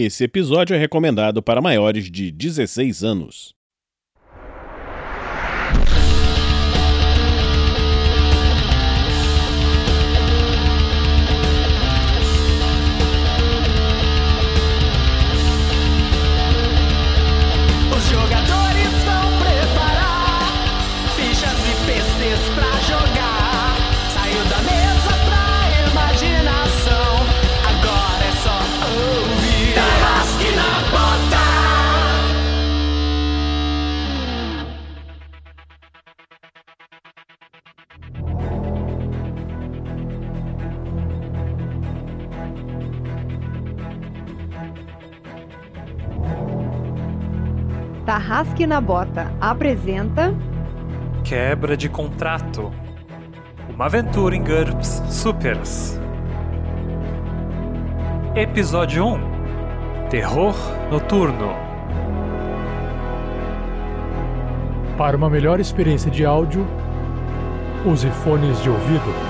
Esse episódio é recomendado para maiores de 16 anos. Tarrasque na Bota apresenta Quebra de contrato. Uma aventura em GURPS Supers. Episódio 1 Terror Noturno. Para uma melhor experiência de áudio, use fones de ouvido.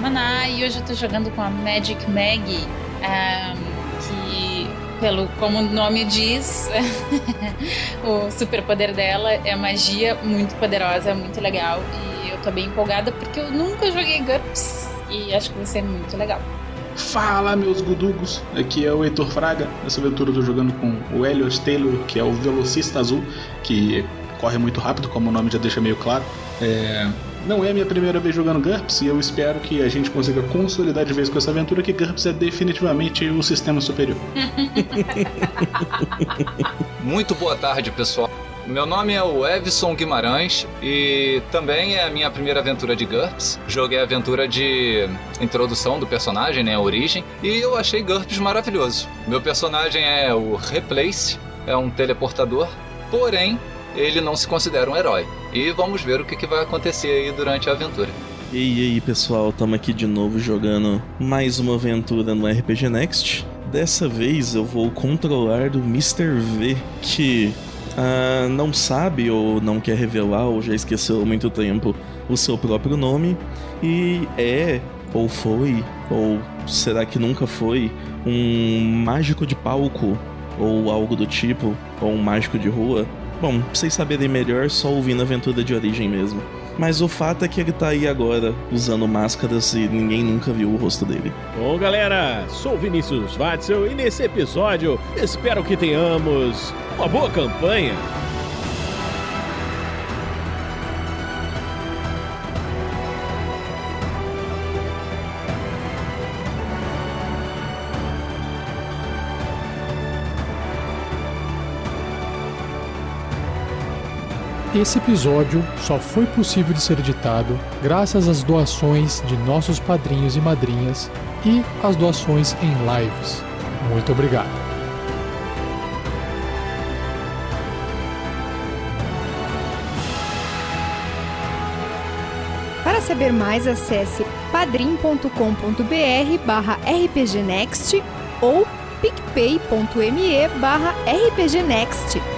Maná e hoje eu tô jogando com a Magic Mag, ahn, que, pelo como o nome diz, o superpoder dela é magia muito poderosa, muito legal. E eu tô bem empolgada porque eu nunca joguei GURPS e acho que vai ser muito legal. Fala, meus gudugos! Aqui é o Heitor Fraga. Nessa aventura eu tô jogando com o Elliot Taylor, que é o velocista azul, que corre muito rápido, como o nome já deixa meio claro. É, Não é minha primeira vez jogando GURPS e eu espero que a gente consiga consolidar de vez com essa aventura que GURPS é definitivamente o sistema superior. Muito boa tarde, pessoal. Meu nome é o Evson Guimarães e também é a minha primeira aventura de GURPS. Joguei a aventura de introdução do personagem, né, a origem, e eu achei GURPS maravilhoso. Meu personagem é o Replace, é um teleportador, porém ele não se considera um herói. E vamos ver o que, que vai acontecer aí durante a aventura. E aí, pessoal, estamos aqui de novo jogando mais uma aventura no RPG Next. Dessa vez eu vou controlar do Mr. V, que ah, não sabe ou não quer revelar ou já esqueceu há muito tempo o seu próprio nome e é ou foi ou será que nunca foi um mágico de palco ou algo do tipo ou um mágico de rua. Bom, pra vocês saberem melhor, só ouvindo a aventura de origem mesmo. Mas o fato é que ele tá aí agora usando máscaras e ninguém nunca viu o rosto dele. Bom, galera, sou Vinícius Watzel e nesse episódio espero que tenhamos uma boa campanha. Esse episódio só foi possível de ser editado graças às doações de nossos padrinhos e madrinhas e às doações em lives. Muito obrigado. Para saber mais, acesse padrim.com.br barra rpgnext ou picpay.me barra rpgnext.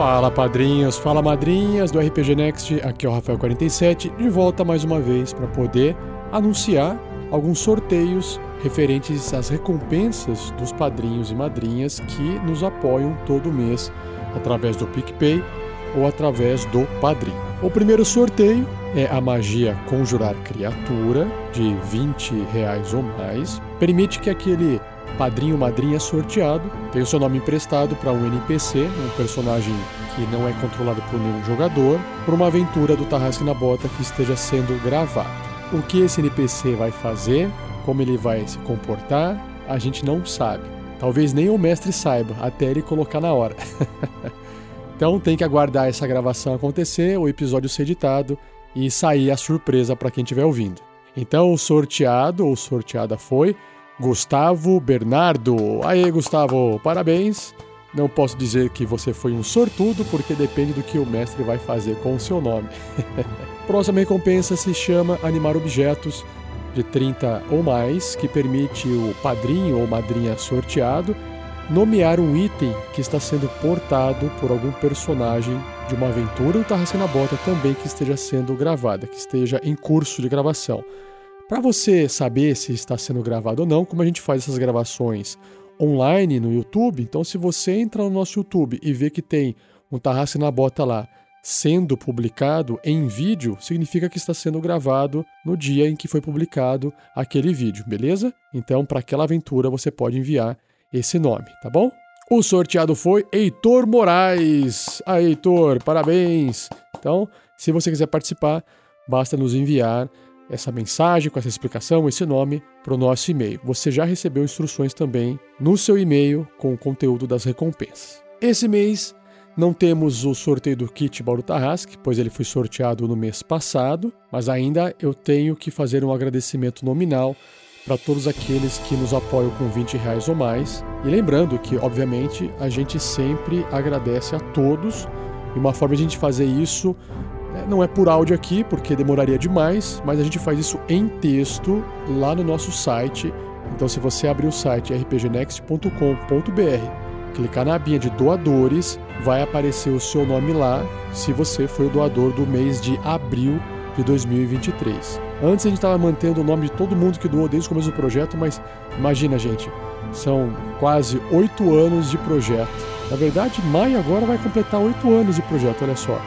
Fala padrinhos, fala madrinhas do RPG Next, aqui é o Rafael47, de volta mais uma vez para poder anunciar alguns sorteios referentes às recompensas dos padrinhos e madrinhas que nos apoiam todo mês através do PicPay ou através do Padrim. O primeiro sorteio é a magia Conjurar Criatura, de 20 reais ou mais. Permite que aquele padrinho madrinha sorteado tenha o seu nome emprestado para um NPC, um personagem que não é controlado por nenhum jogador, por uma aventura do Tarrasque na Bota que esteja sendo gravada. O que esse NPC vai fazer, como ele vai se comportar, a gente não sabe. Talvez nem o mestre saiba, até ele colocar na hora. então tem que aguardar essa gravação acontecer, o episódio ser editado e sair a surpresa para quem estiver ouvindo. Então o sorteado ou sorteada foi Gustavo Bernardo. Aê, Gustavo, parabéns! Não posso dizer que você foi um sortudo, porque depende do que o mestre vai fazer com o seu nome. Próxima recompensa se chama Animar Objetos de 30 ou mais, que permite o padrinho ou madrinha sorteado nomear um item que está sendo portado por algum personagem de uma aventura ou Tarracina na Bota também que esteja sendo gravada, que esteja em curso de gravação. Para você saber se está sendo gravado ou não, como a gente faz essas gravações online no YouTube, então se você entra no nosso YouTube e vê que tem um Tarracina na Bota lá sendo publicado em vídeo significa que está sendo gravado no dia em que foi publicado aquele vídeo, beleza? Então, para aquela aventura, você pode enviar esse nome, tá bom? O sorteado foi Heitor Moraes. Ah, Heitor, parabéns! Então, se você quiser participar, basta nos enviar essa mensagem com essa explicação, esse nome, para o nosso e-mail. Você já recebeu instruções também no seu e-mail com o conteúdo das recompensas. Esse mês não temos o sorteio do kit Bauru Tarrasque, pois ele foi sorteado no mês passado, mas ainda eu tenho que fazer um agradecimento nominal para todos aqueles que nos apoiam com 20 reais ou mais. E lembrando que, obviamente, a gente sempre agradece a todos. E uma forma de a gente fazer isso né, não é por áudio aqui, porque demoraria demais, mas a gente faz isso em texto lá no nosso site. Então, se você abrir o site rpgnext.com.br clicar na abinha de doadores, vai aparecer o seu nome lá, se você foi o doador do mês de abril de 2023. Antes a gente estava mantendo o nome de todo mundo que doou desde o começo do projeto, mas imagina, gente, são quase oito anos de projeto. Na verdade, maio agora vai completar oito anos de projeto, olha só.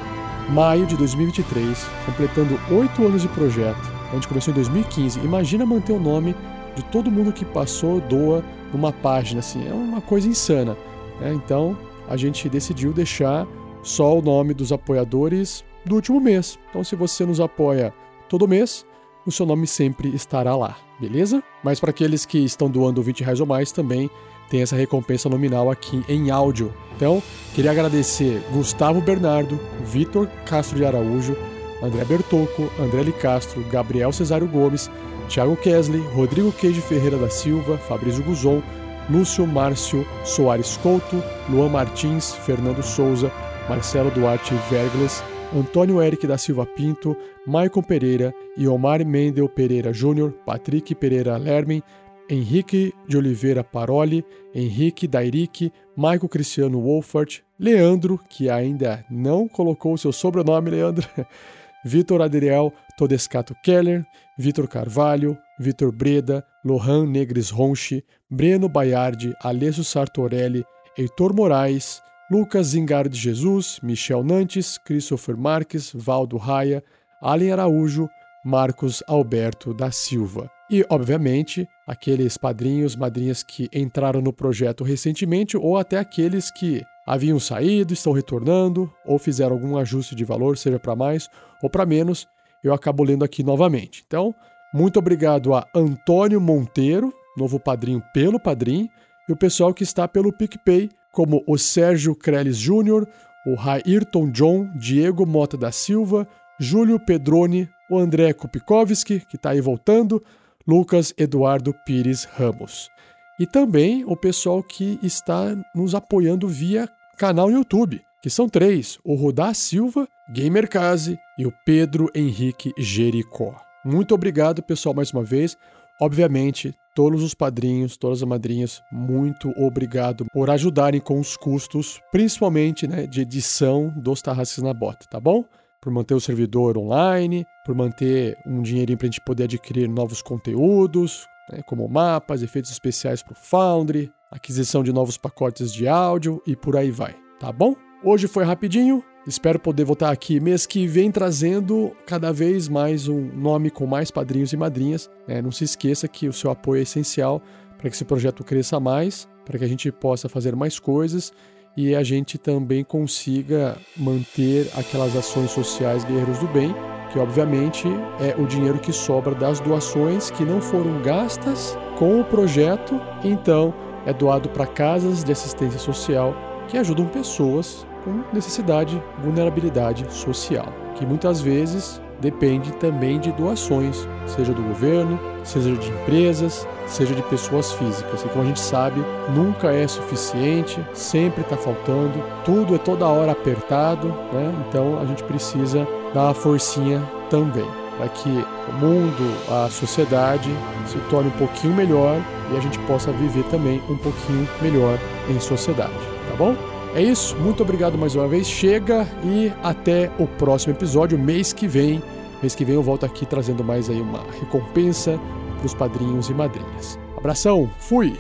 Maio de 2023, completando oito anos de projeto. A gente começou em 2015. Imagina manter o nome de todo mundo que passou, doa numa página assim. É uma coisa insana. Né? Então a gente decidiu deixar só o nome dos apoiadores do último mês. Então, se você nos apoia todo mês, o seu nome sempre estará lá, beleza? Mas para aqueles que estão doando 20 reais ou mais, também tem essa recompensa nominal aqui em áudio. Então, queria agradecer Gustavo Bernardo, Vitor Castro de Araújo, André Bertocco, André Li Castro, Gabriel Cesário Gomes, Thiago Kesley, Rodrigo Queijo Ferreira da Silva, Fabrício Guzon, Lúcio Márcio Soares Couto, Luan Martins, Fernando Souza, Marcelo Duarte Vergles, Antônio Eric da Silva Pinto, Maicon Pereira, Iomar Mendel Pereira Júnior, Patrick Pereira Lermen, Henrique de Oliveira Paroli, Henrique Dairic, Maico Cristiano Wolfert, Leandro, que ainda não colocou seu sobrenome, Leandro, Vitor Adriel Todescato Keller, Vitor Carvalho, Vitor Breda, Lohan Negres Ronchi, Breno Baiardi, Alessio Sartorelli, Heitor Moraes, Lucas Zingar de Jesus, Michel Nantes, Christopher Marques, Valdo Raia, Allen Araújo, Marcos Alberto da Silva. E, obviamente, aqueles padrinhos, madrinhas que entraram no projeto recentemente ou até aqueles que haviam saído, estão retornando ou fizeram algum ajuste de valor, seja para mais ou para menos, eu acabo lendo aqui novamente. Então, muito obrigado a Antônio Monteiro, novo padrinho pelo Padrim, e o pessoal que está pelo PicPay, como o Sérgio Creles Júnior, o Rairton John, Diego Mota da Silva, Júlio Pedrone, o André Kupikovski, que está aí voltando, Lucas Eduardo Pires Ramos. E também o pessoal que está nos apoiando via canal no YouTube, que são três: o Rudá Silva, Gamercase e o Pedro Henrique Jericó. Muito obrigado, pessoal, mais uma vez. Obviamente, todos os padrinhos, todas as madrinhas, muito obrigado por ajudarem com os custos, principalmente né, de edição dos Tarraces na Bota, tá bom? Por manter o servidor online, por manter um dinheirinho para a gente poder adquirir novos conteúdos, né, como mapas, efeitos especiais para o Foundry, aquisição de novos pacotes de áudio e por aí vai, tá bom? Hoje foi rapidinho, Espero poder voltar aqui mês que vem trazendo cada vez mais um nome com mais padrinhos e madrinhas. É, não se esqueça que o seu apoio é essencial para que esse projeto cresça mais, para que a gente possa fazer mais coisas e a gente também consiga manter aquelas ações sociais Guerreiros do Bem, que obviamente é o dinheiro que sobra das doações que não foram gastas com o projeto, então é doado para casas de assistência social que ajudam pessoas com necessidade, vulnerabilidade social, que muitas vezes depende também de doações, seja do governo, seja de empresas, seja de pessoas físicas. E como a gente sabe, nunca é suficiente, sempre está faltando, tudo é toda hora apertado, né? Então a gente precisa dar uma forcinha também para que o mundo, a sociedade se torne um pouquinho melhor e a gente possa viver também um pouquinho melhor em sociedade, tá bom? É isso, muito obrigado mais uma vez. Chega e até o próximo episódio, mês que vem. Mês que vem eu volto aqui trazendo mais aí uma recompensa para os padrinhos e madrinhas. Abração, fui!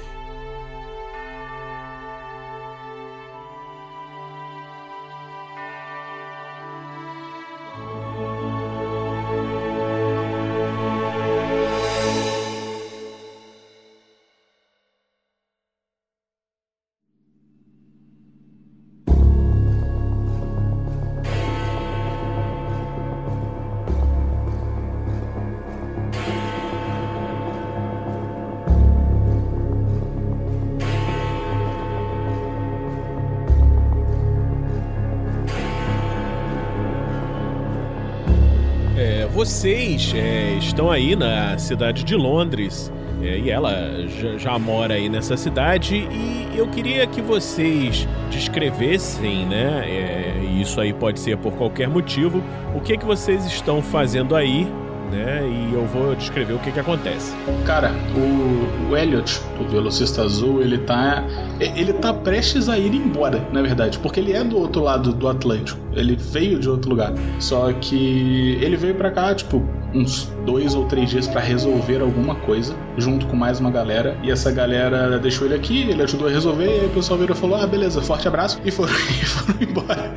Estão aí na cidade de Londres é, e ela já, já mora aí nessa cidade e eu queria que vocês descrevessem, né? é, isso aí pode ser por qualquer motivo, o que que vocês estão fazendo aí, né? E eu vou descrever o que que acontece. Cara, o, o Elliot, o velocista azul, ele tá. Ele tá prestes a ir embora, na verdade, porque ele é do outro lado do Atlântico. Ele veio de outro lugar. Só que ele veio pra cá, tipo, uns dois ou três dias pra resolver alguma coisa, junto com mais uma galera. E essa galera deixou ele aqui, ele ajudou a resolver, e o pessoal virou e falou: Ah, beleza, forte abraço, e foram, e foram embora.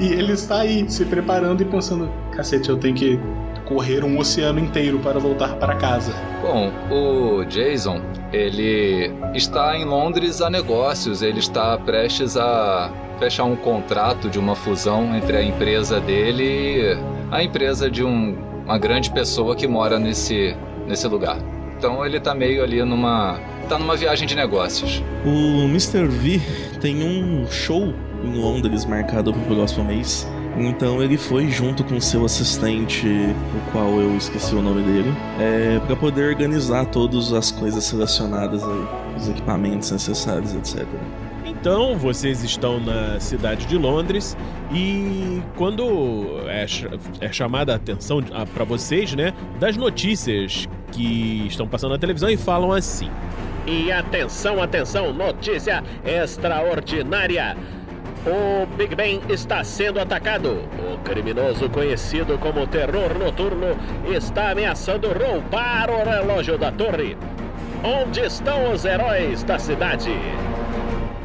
E ele está aí, se preparando e pensando: Cacete, eu tenho que correr um oceano inteiro para voltar para casa. Bom, o Jason, ele está em Londres a negócios, ele está prestes a fechar um contrato de uma fusão entre a empresa dele e a empresa de um- uma grande pessoa que mora nesse, nesse lugar. Então ele tá meio ali numa. tá numa viagem de negócios. O Mr. V tem um show em Londres marcado para o próximo mês. Então ele foi junto com seu assistente, o qual eu esqueci o nome dele, é, para poder organizar todas as coisas relacionadas aí, os equipamentos necessários, etc. Então, vocês estão na cidade de Londres e quando é, é chamada a atenção para vocês, né, das notícias que estão passando na televisão e falam assim. E atenção, atenção, notícia extraordinária. O Big Ben está sendo atacado. O criminoso conhecido como Terror Noturno está ameaçando roubar o relógio da torre. Onde estão os heróis da cidade?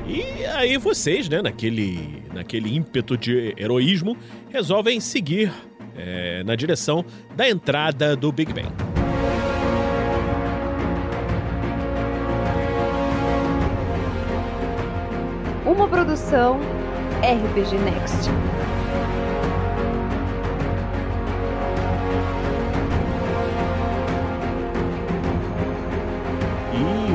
E aí vocês, né, naquele, naquele ímpeto de heroísmo, resolvem seguir é, na direção da entrada do Big Ben. Uma produção RPG Next.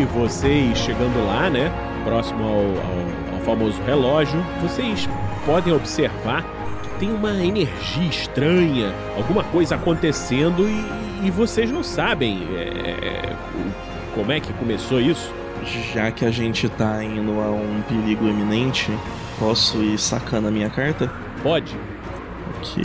E vocês chegando lá, né, próximo ao, ao- ao famoso relógio, vocês podem observar que tem uma energia estranha, alguma coisa acontecendo e, e vocês não sabem é, o- como é que começou isso. Já que a gente tá indo a um perigo iminente, posso ir sacando a minha carta? Pode. Ok.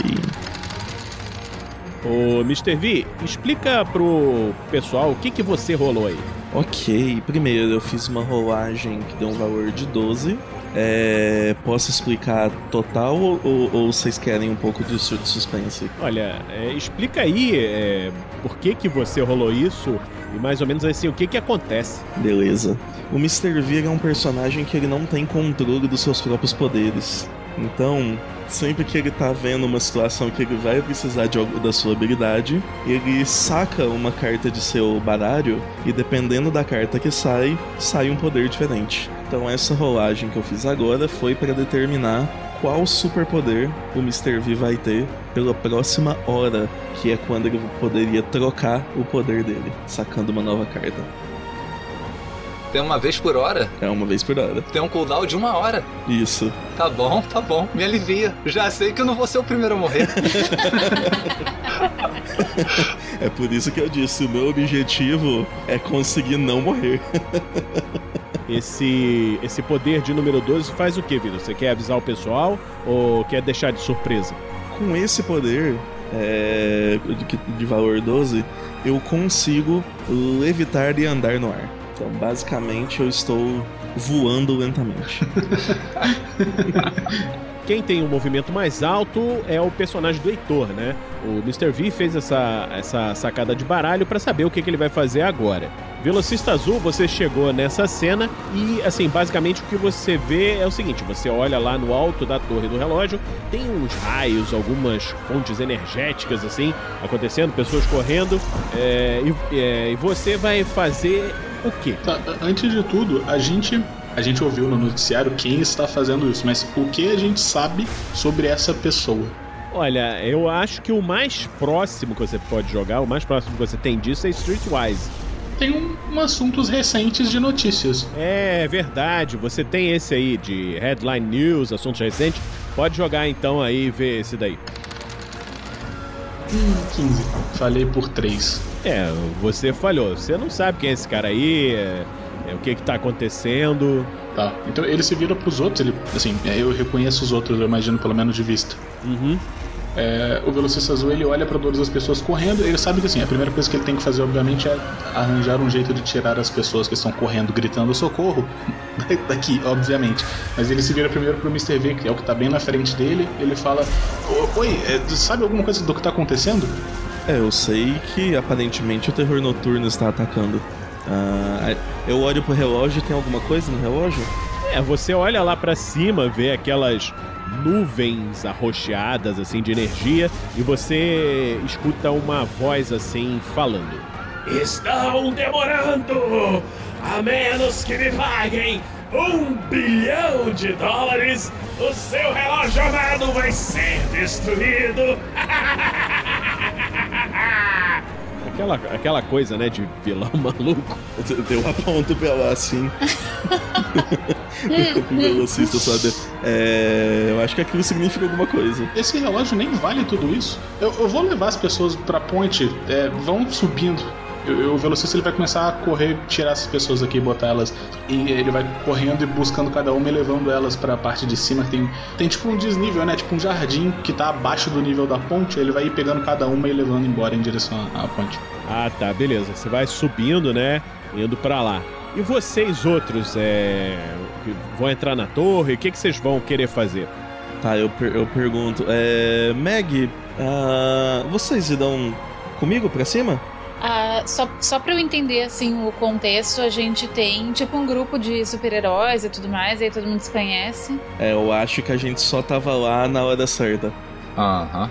Ô, Mr. V, explica pro pessoal o que, que você rolou aí. Ok, primeiro eu fiz uma rolagem que deu um valor de 12. É, posso explicar total ou, ou vocês querem um pouco de su- suspense? Olha, é, explica aí é, por que, que você rolou isso e mais ou menos assim, o que, que acontece. Beleza. O Mr. V é um personagem que ele não tem controle dos seus próprios poderes. Então, Sempre que ele tá vendo uma situação que ele vai precisar de algo da sua habilidade, ele saca uma carta de seu baralho e dependendo da carta que sai, sai um poder diferente. Então essa rolagem que eu fiz agora foi para determinar qual superpoder o Mr. V vai ter pela próxima hora, que é quando ele poderia trocar o poder dele, sacando uma nova carta. Tem uma vez por hora? É uma vez por hora. Tem um cooldown de uma hora. Isso. Tá bom, tá bom. Me alivia. Já sei que eu não vou ser o primeiro a morrer. É por isso que eu disse, o meu objetivo é conseguir não morrer. Esse, esse poder de número 12 faz o que, Vitor? Você quer avisar o pessoal ou quer deixar de surpresa? Com esse poder é, de, de valor 12, eu consigo levitar e andar no ar. Então, basicamente, eu estou voando lentamente. Quem tem um movimento mais alto é o personagem do Heitor, né? O Mr. V fez essa, essa sacada de baralho para saber o que, que ele vai fazer agora. Velocista Azul, você chegou nessa cena e, assim, basicamente o que você vê é o seguinte: você olha lá no alto da torre do relógio, tem uns raios, algumas fontes energéticas, assim, acontecendo, pessoas correndo, é, e, é, e você vai fazer o quê? Tá, antes de tudo, a gente a gente ouviu no noticiário quem está fazendo isso, mas o que a gente sabe sobre essa pessoa? Olha, eu acho que o mais próximo que você pode jogar, o mais próximo que você tem disso é Streetwise. Tem um, um assuntos recentes de notícias. É verdade, você tem esse aí de Headline News, assuntos recentes. Pode jogar então aí e ver esse daí. Hum, 15. Falei por 3. É, você falhou. Você não sabe quem é esse cara aí, é, é, o que que tá acontecendo. Tá. Então ele se vira pros outros, ele, assim, é, eu reconheço os outros, eu imagino pelo menos de vista. Uhum. É, o velocista azul ele olha para todas as pessoas correndo ele sabe que assim a primeira coisa que ele tem que fazer obviamente é arranjar um jeito de tirar as pessoas que estão correndo gritando socorro daqui obviamente mas ele se vira primeiro pro Mr. V que é o que tá bem na frente dele ele fala oi é, sabe alguma coisa do que tá acontecendo É, eu sei que aparentemente o terror noturno está atacando. Ah, eu olho pro relógio, tem alguma coisa no relógio? É, você olha lá pra cima, vê aquelas nuvens arroxeadas assim de energia e você escuta uma voz assim falando. Estão demorando! A menos que me paguem um bilhão de dólares, o seu relógio amado vai ser destruído! Aquela, aquela coisa, né, de vilão maluco. Eu aponto pra lá assim. o velocista sabe. É, eu acho que aquilo significa alguma coisa. esse relógio nem vale tudo isso eu, eu vou levar as pessoas pra ponte é, vão subindo Eu- eu- o velocista ele vai começar a correr, tirar essas pessoas aqui e botar elas. E ele vai correndo e buscando cada uma e levando elas pra parte de cima. Tem, tem tipo um desnível, né? Tipo um jardim que tá abaixo do nível da ponte. Ele vai ir pegando cada uma e levando embora em direção à à ponte. Ah, tá, beleza. Você vai subindo, né? Indo pra lá. E vocês outros, é. que vão entrar na torre? O que, que vocês vão querer fazer? Tá, eu, per- eu pergunto. É, Meg, ah, vocês irão comigo pra cima? Ah, só, só pra eu entender, assim, o contexto, a gente tem, tipo, um grupo de super-heróis e tudo mais, aí todo mundo se conhece. É, eu acho que a gente só tava lá na hora certa. Aham.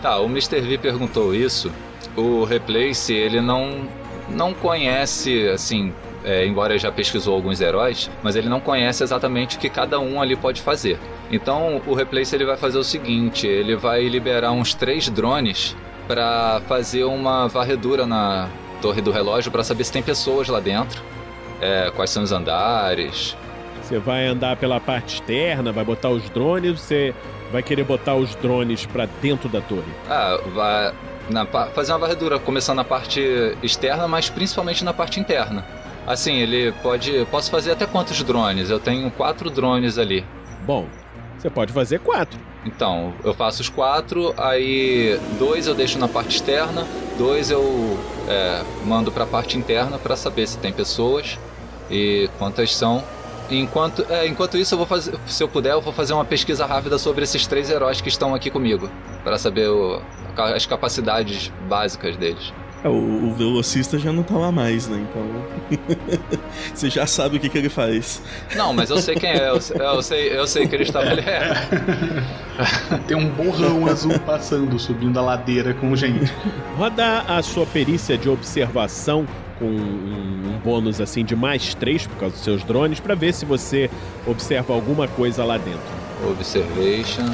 Tá, o Mr. V perguntou isso. O Replace, ele não, não conhece, assim, é, embora já pesquisou alguns heróis, mas ele não conhece exatamente o que cada um ali pode fazer. Então, o Replace ele vai fazer o seguinte: ele vai liberar uns três drones para fazer uma varredura na torre do relógio para saber se tem pessoas lá dentro, é, quais são os andares, Você vai andar pela parte externa, vai botar os drones, você vai querer botar os drones pra dentro da torre. Ah, vai na fazer uma varredura, começando na parte externa, mas principalmente na parte interna. Assim, ele pode. Posso fazer até quantos drones? Eu tenho quatro drones ali. Bom, você pode fazer quatro. Então, eu faço os quatro, aí dois eu deixo na parte externa, dois eu é, mando pra parte interna pra saber se tem pessoas e quantas são. Enquanto, é, enquanto isso, eu vou fazer, se eu puder, eu vou fazer uma pesquisa rápida sobre esses três heróis que estão aqui comigo, Pra saber o- as capacidades básicas deles. É, o, o velocista já não tá lá mais, né? Então. Você já sabe o que, que ele faz. Não, mas eu sei quem é. Eu, sei- eu sei, eu sei que ele está. Ele é. Tem um borrão azul passando, subindo a ladeira com gente. Roda a sua perícia de observação com um, um bônus assim de mais 3 por causa dos seus drones pra ver se você observa alguma coisa lá dentro. Observation.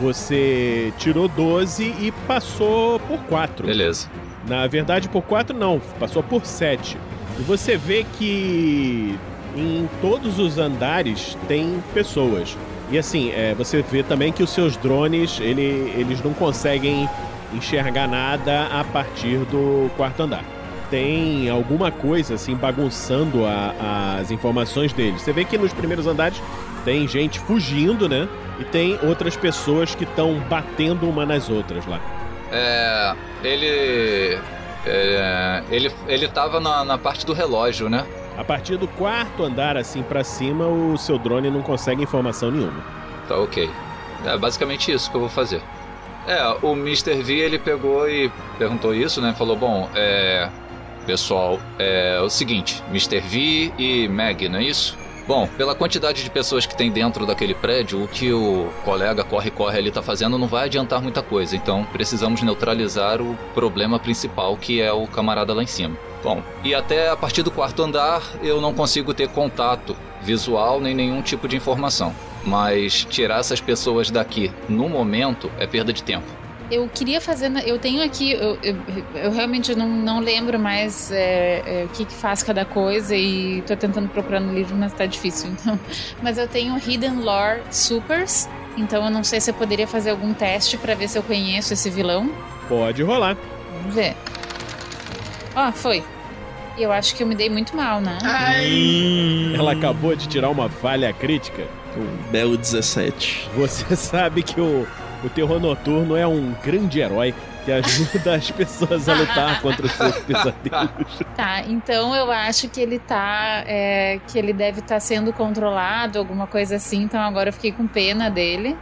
Você tirou 12 e passou por 4. Beleza. Na verdade, por 4 não, passou por 7. E você vê que em todos os andares tem pessoas. E assim, é, você vê também que os seus drones, ele- eles não conseguem enxergar nada a partir do quarto andar. Tem alguma coisa assim bagunçando a- as informações deles. Você vê que nos primeiros andares tem gente fugindo, né? E tem outras pessoas que estão batendo uma nas outras lá. É. Ele. É, ele, ele tava na, na parte do relógio, né? A partir do quarto andar assim pra cima, o seu drone não consegue informação nenhuma. Tá ok. É basicamente isso que eu vou fazer. É, o Mr. V ele pegou e perguntou isso, né? Falou: bom, é. Pessoal, é o seguinte: Mr. V e Meg, não é isso? Bom, pela quantidade de pessoas que tem dentro daquele prédio, o que o colega corre-corre ali tá fazendo não vai adiantar muita coisa. Então precisamos neutralizar o problema principal, que é o camarada lá em cima. Bom, e até a partir do quarto andar eu não consigo ter contato visual nem nenhum tipo de informação. Mas tirar essas pessoas daqui no momento é perda de tempo. Eu queria fazer. Eu tenho aqui. Eu, eu, eu realmente não, não lembro mais é, é, o que, que faz cada coisa e tô tentando procurar no livro, mas tá difícil. Então. Mas eu tenho Hidden Lore Supers. Então eu não sei se eu poderia fazer algum teste pra ver se eu conheço esse vilão. Pode rolar. Vamos ver. Ó, foi. E eu acho que eu me dei muito mal, né? Ela acabou de tirar uma falha crítica. Um belo 17. Você sabe que o, o terror noturno é um grande herói que ajuda as pessoas a lutar contra os seus pesadelos. Tá, então eu acho que ele tá. é, que ele deve estar sendo controlado, alguma coisa assim. Então agora eu fiquei com pena dele.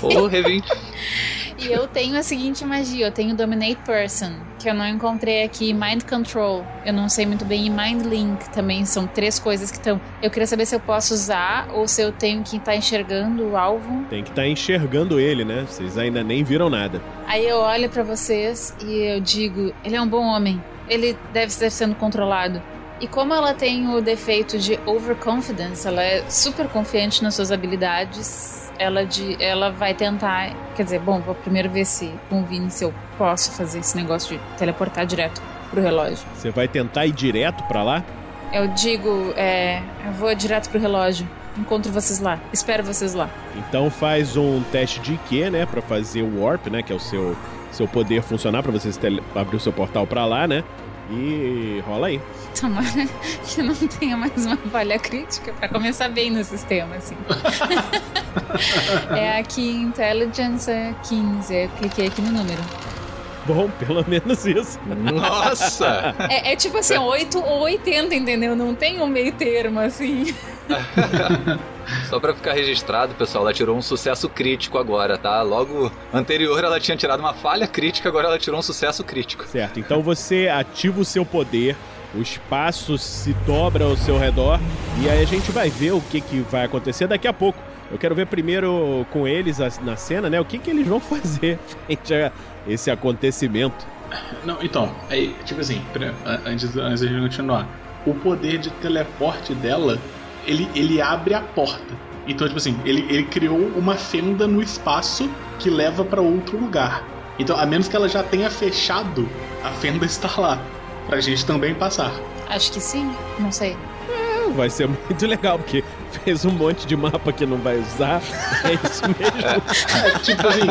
Ô, Revinte. E eu tenho a seguinte magia: eu tenho Dominate Person, que eu não encontrei aqui, Mind Control. Eu não sei muito bem, e Mind Link também são três coisas que estão. Eu queria saber se eu posso usar ou se eu tenho que estar enxergando o alvo. Tem que estar enxergando ele, né? Vocês ainda nem viram nada. Aí eu olho pra vocês e eu digo: ele é um bom homem. Ele deve estar sendo controlado. E como ela tem o defeito de overconfidence, ela é super confiante nas suas habilidades, ela, de, ela vai tentar. Quer dizer, bom, vou primeiro ver se convine se eu posso fazer esse negócio de teleportar direto pro relógio. Você vai tentar ir direto pra lá? Eu digo: é, eu vou direto pro relógio. Encontro vocês lá. Espero vocês lá. Então faz um teste de IQ, né, Pra fazer o warp, né, que é o seu seu poder funcionar pra você abrir o seu portal pra lá, né? E rola aí. Tomara que não tenha mais uma falha crítica pra começar bem no sistema, assim. é aqui Intelligence é 15. Eu cliquei aqui no número. Bom, pelo menos isso. Nossa! É, é tipo assim, 8 ou 80, entendeu? Não tem um meio termo, assim. Só pra ficar registrado, pessoal, ela tirou um sucesso crítico agora, tá? Logo anterior ela tinha tirado uma falha crítica, agora ela tirou um sucesso crítico. Certo, então você ativa o seu poder, o espaço se dobra ao seu redor e aí a gente vai ver o que, que vai acontecer daqui a pouco. Eu quero ver primeiro com eles na cena, né? O que, que eles vão fazer frente a esse acontecimento. Não, então, aí, tipo assim, antes, antes de continuar, o poder de teleporte dela, ele, ele abre a porta. Então, tipo assim, ele, ele criou uma fenda no espaço que leva pra outro lugar. Então, a menos que ela já tenha fechado, a fenda está lá. Pra gente também passar. Acho que sim, não sei. Vai ser muito legal, porque fez um monte de mapa que não vai usar. É isso mesmo. É, tipo assim.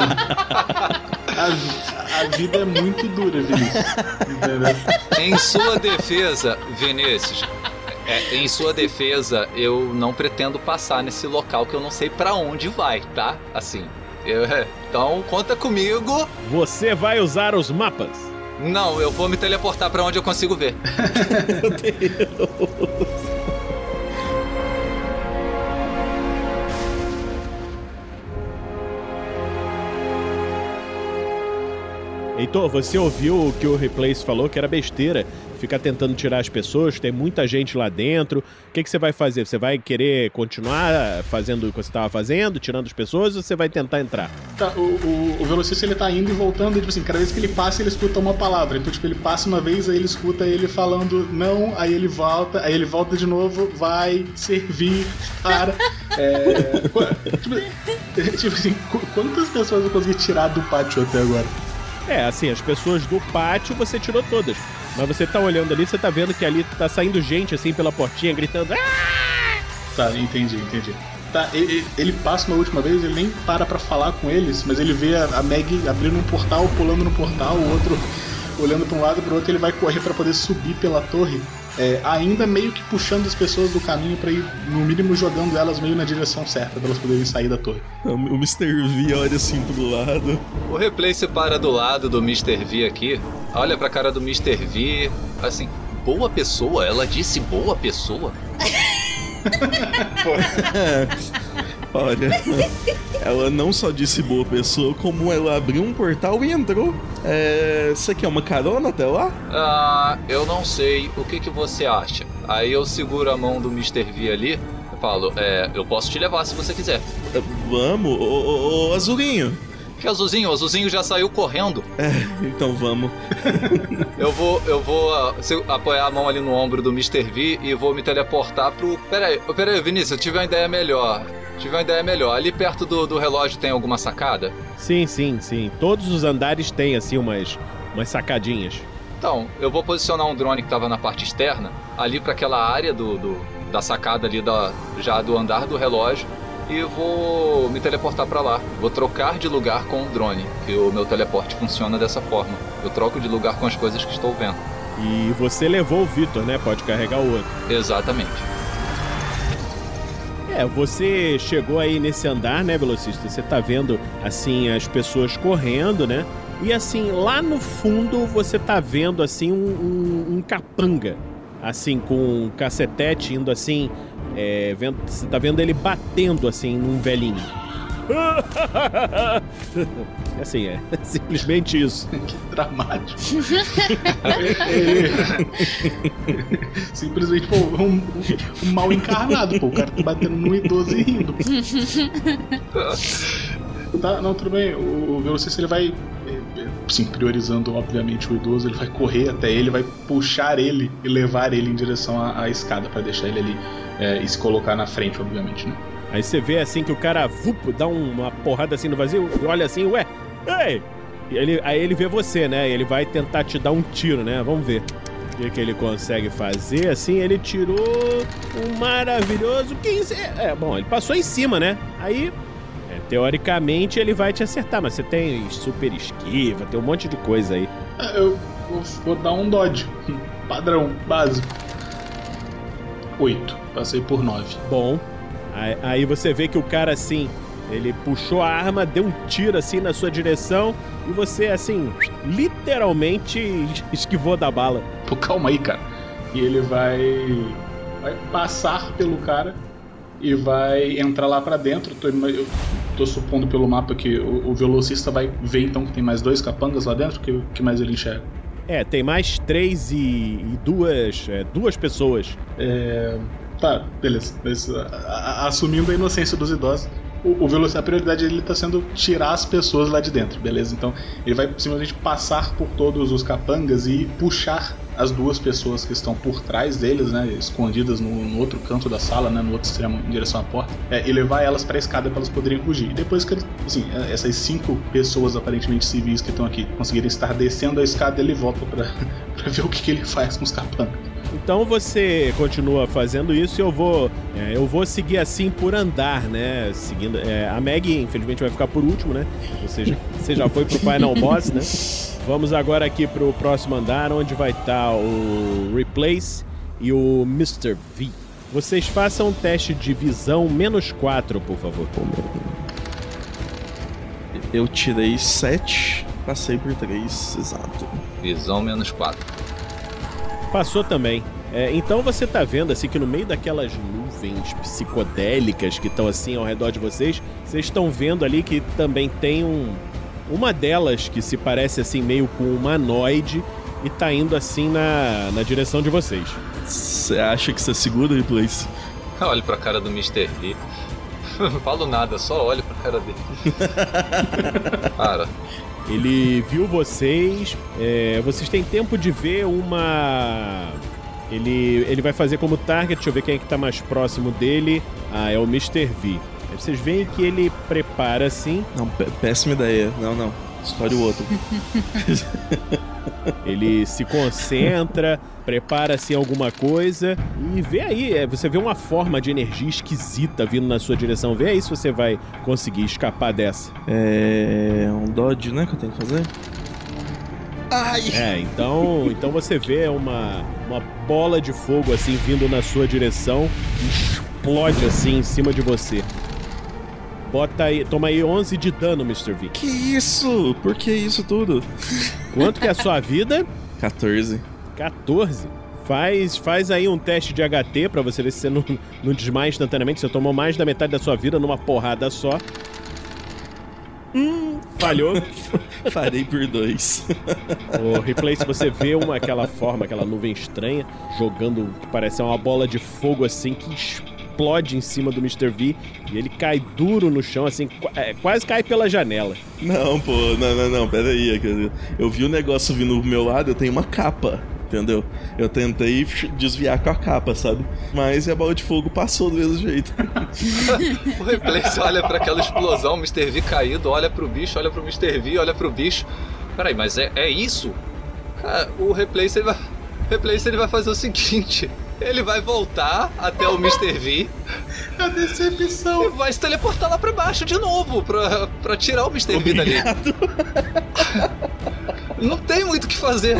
A, a vida é muito dura, Vinícius. Entendeu? Em sua defesa, Vinícius, é, em sua defesa, eu não pretendo passar nesse local que eu não sei pra onde vai, tá? Assim. eu- então conta comigo. Você vai usar os mapas. Não, eu vou me teleportar pra onde eu consigo ver. Heitor, você ouviu o que o Replace falou, que era besteira. Ficar tentando tirar as pessoas, tem muita gente lá dentro. O que, que você vai fazer? Você vai querer continuar fazendo o que você estava fazendo, tirando as pessoas, ou você vai tentar entrar? Tá, o, o, o velocista ele tá indo e voltando, e, tipo assim, cada vez que ele passa, ele escuta uma palavra. Então, tipo, ele passa uma vez, aí ele escuta ele falando não, aí ele volta, aí ele volta de novo, vai servir para. É, tipo, tipo assim, qu- quantas pessoas eu consegui tirar do pátio até agora? É, assim, as pessoas do pátio você tirou todas. Mas você tá olhando ali, você tá vendo que ali tá saindo gente assim pela portinha gritando. "Ah!" Tá, entendi, entendi. Tá, ele, ele passa uma última vez, ele nem para pra falar com eles, mas ele vê a, a Meg abrindo um portal, pulando no portal, o outro olhando pra um lado e pro outro, ele vai correr pra poder subir pela torre, é, ainda meio que puxando as pessoas do caminho pra ir, no mínimo, jogando elas meio na direção certa pra elas poderem sair da torre. O Mr. V olha assim pro lado. O replay se para do lado do Mr. V aqui, olha pra cara do Mr. V, assim, boa pessoa? Ela disse boa pessoa? Olha, ela não só disse boa pessoa, como ela abriu um portal e entrou. É, você quer uma carona até lá? Ah, eu não sei, o que, que você acha? Aí eu seguro a mão do Mr. V ali e falo, é, eu posso te levar se você quiser. É, Vamos, ô, ô, ô, Azulinho. Que azulzinho, o azulzinho já saiu correndo. É, então vamos. Eu vou, eu vou se- apoiar a mão ali no ombro do Mr. V e vou me teleportar pro. Pera aí, pera aí, Vinícius, eu tive uma ideia melhor. Tive uma ideia melhor. Ali perto do, do relógio tem alguma sacada? Sim, sim, sim. Todos os andares têm assim umas, umas sacadinhas. Então, eu vou posicionar um drone que tava na parte externa, ali para aquela área do, do- da sacada ali da, já do andar do relógio, e vou me teleportar para lá. Vou trocar de lugar com o drone, que o meu teleporte funciona dessa forma. Eu troco de lugar com as coisas que estou vendo. E você levou o Vitor, né? Pode carregar o outro. Exatamente. É, você chegou aí nesse andar, né, velocista? Você tá vendo, assim, as pessoas correndo, né? E, assim, lá no fundo você tá vendo, assim, um, um- um capanga. Assim, com um cacetete indo, assim, é, vendo, você tá vendo ele batendo, assim, num velhinho. assim, é simplesmente isso. que dramático. Simplesmente, pô, um, um- mal encarnado, pô. O cara tá batendo no idoso e rindo. Tá, não, tudo bem. O, o velocista ele vai, é, é, sim, priorizando obviamente o idoso, ele vai correr até ele, vai puxar ele e levar ele em direção à, à escada pra deixar ele ali é, e se colocar na frente, obviamente, né? Aí você vê assim que o cara vup, dá uma porrada assim no vazio, e olha assim, ué, ei! Ele, aí ele vê você, né? Ele vai tentar te dar um tiro, né? Vamos ver. O que, que ele consegue fazer? Assim, ele tirou um maravilhoso 15. É, bom, ele passou em cima, né? Aí, é, teoricamente, ele vai te acertar, mas você tem super esquiva, tem um monte de coisa aí. Ah, Eu vou, vou dar um dodge. Padrão, básico. 8. Passei por 9. Bom, aí, aí você vê que o cara assim, ele puxou a arma, deu um tiro assim na sua direção e você assim, literalmente esquivou da bala. Pô, calma aí, cara. E ele vai. Vai passar pelo cara e vai entrar lá pra dentro. Tô, eu tô supondo pelo mapa que o, o velocista vai ver então que tem mais dois capangas lá dentro. que, que mais ele enxerga? É, tem mais três e, e duas, é, duas pessoas. É, Tá, beleza. Mas, a- a- assumindo a inocência dos idosos, o, o a prioridade dele tá sendo tirar as pessoas lá de dentro, beleza? Então ele vai simplesmente passar por todos os capangas e puxar as duas pessoas que estão por trás deles, né? Escondidas no, no outro canto da sala, né? No outro extremo, em direção à porta, é, e levar elas pra escada para elas poderem fugir. E depois que ele, assim, é, essas cinco pessoas aparentemente civis que estão aqui conseguirem estar descendo a escada, ele volta pra ver o que, que ele faz com os capangas. Então você continua fazendo isso e eu vou, é, eu vou seguir assim por andar, né? Seguindo, é, a Meg infelizmente vai ficar por último, né? Você já, você já foi pro Final Boss, né? Vamos agora aqui pro próximo andar, onde vai estar o Replace e o Mr. V. Vocês façam um teste de visão menos 4, por favor. Eu tirei 7, passei por 3, exato. Visão menos 4. Passou também. É, então você tá vendo assim que no meio daquelas nuvens psicodélicas que estão assim ao redor de vocês, vocês estão vendo ali que também tem um, uma delas que se parece assim meio com um humanoide e tá indo assim na, na direção de vocês. Você acha que você é seguro, Replace? Olho pra cara do Mr. V. Não falo nada, só olho pra cara dele. Para. Ele viu vocês. é, vocês têm tempo de ver uma. Ele, ele vai fazer como target. Deixa eu ver quem é que tá mais próximo dele. Ah, é o Mr. V. Vocês veem que ele prepara assim. Não, pé- péssima ideia. Não, não. Escolhe o outro. Ele se concentra, prepara assim alguma coisa e vê aí, é, você vê uma forma de energia esquisita vindo na sua direção. Vê aí se você vai conseguir escapar dessa. É. um dodge, né? Que eu tenho que fazer? Ai! É, então, então você vê uma, uma bola de fogo assim vindo na sua direção e explode assim em cima de você. Bota aí, toma aí 11 de dano, Mr. V. Que isso? Por que isso tudo? Quanto que é a sua vida? 14. 14. Faz, faz aí um teste de HT pra você ver se você não, não desmaia instantaneamente. Você tomou mais da metade da sua vida numa porrada só. Hum, falhou. Parei por dois. O replay, se você vê uma, aquela forma, aquela nuvem estranha, jogando que parece uma bola de fogo assim que explode em cima do Mr. V e ele cai duro no chão, assim, é, quase cai pela janela. Não, pô, não, não, não, pera aí. quer Eu vi o negócio vindo do meu lado, eu tenho uma capa, entendeu? Eu tentei desviar com a capa, sabe? Mas a bola de fogo passou do mesmo jeito. O Replace olha pra aquela explosão, o Mr. V caído, olha pro bicho, olha pro Mr. V, olha pro bicho. Peraí, mas é, é isso? Cara, o Replace ele vai. Replace ele vai fazer o seguinte. Ele vai voltar até o Mr. V A decepção. e vai se teleportar lá pra baixo de novo pra, pra tirar o Mr. V dali. Não tem muito o que fazer.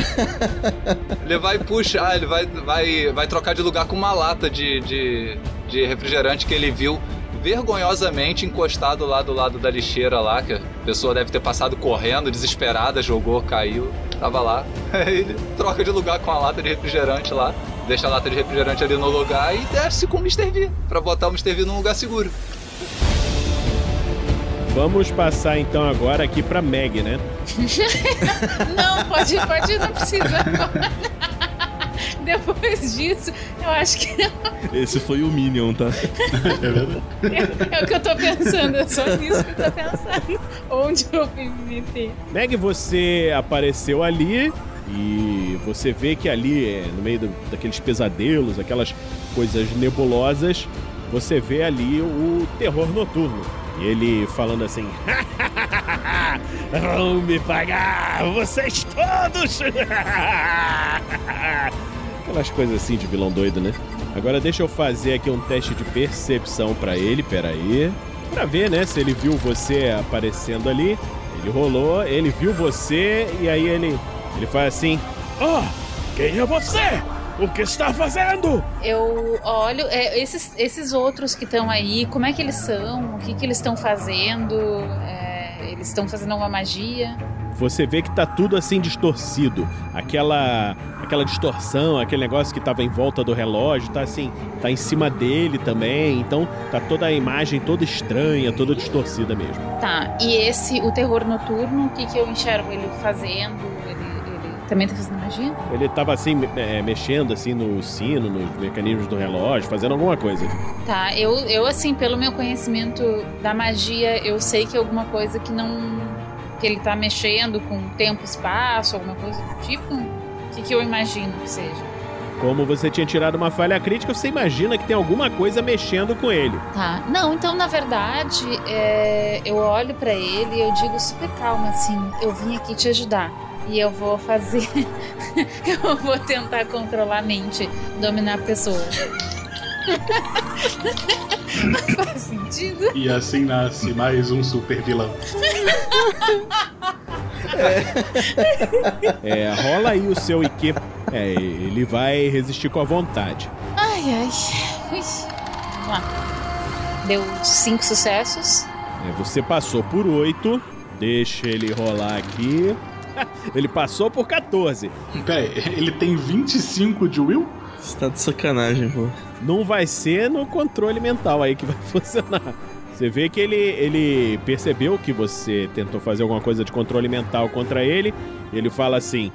Ele vai puxar, ele vai, vai, vai trocar de lugar com uma lata de, de, de refrigerante que ele viu vergonhosamente encostado lá do lado da lixeira lá, que a pessoa deve ter passado correndo, desesperada, jogou, caiu, tava lá. Aí ele troca de lugar com a lata de refrigerante lá, deixa a lata de refrigerante ali no lugar e desce com o Mr. V, pra botar o Mr. V num lugar seguro. Vamos passar então agora aqui pra Meg, né? Não, pode, pode, não precisa. Depois disso, eu acho que Esse foi o Minion, tá? É verdade. é o que eu tô pensando. É só nisso que eu tô pensando. Onde eu meter. Meg, você apareceu ali e você vê que ali, é, no meio do- daqueles pesadelos, aquelas coisas nebulosas, você vê ali o terror noturno. E ele falando assim: Vão me pagar, vocês todos! Aquelas coisas assim de vilão doido, né? Agora deixa eu fazer aqui um teste de percepção pra ele, peraí. Pra ver, né, se ele viu você aparecendo ali. Ele rolou, ele viu você e aí ele, ele faz assim: Ah, quem é você? O que está fazendo? Eu olho, é, esses, esses outros que estão aí, como é que eles são? O que, que eles estão fazendo? É, eles estão fazendo alguma magia? Você vê que tá tudo assim distorcido. Aquela aquela distorção, aquele negócio que tava em volta do relógio, tá assim, tá em cima dele também. Então tá toda a imagem toda estranha, toda distorcida mesmo. Tá, e esse, o terror noturno, o que, que eu enxergo ele fazendo? Também tá fazendo magia? Ele tava assim, é, mexendo assim no sino, nos mecanismos do relógio, fazendo alguma coisa. Tá, eu, eu assim, pelo meu conhecimento da magia, eu sei que é alguma coisa que não. que ele tá mexendo com tempo, espaço, alguma coisa do tipo. O que, que eu imagino que seja? Como você tinha tirado uma falha crítica, você imagina que tem alguma coisa mexendo com ele. Tá, não, então na verdade, é, eu olho pra ele e eu digo super calma assim: eu vim aqui te ajudar. E eu vou fazer. eu vou tentar controlar a mente, dominar a pessoa. Faz sentido? E assim nasce mais um super vilão. É, rola aí o seu IQ. É, ele vai resistir com a vontade. Ai, ai. Vamos lá. Deu cinco sucessos. É, você passou por 8. Deixa ele rolar aqui. Ele passou por 14. Pera aí, ele tem 25 de Will? Você tá de sacanagem, pô. Não vai ser no controle mental aí que vai funcionar. Você vê que ele, ele percebeu que você tentou fazer alguma coisa de controle mental contra ele. Ele fala assim: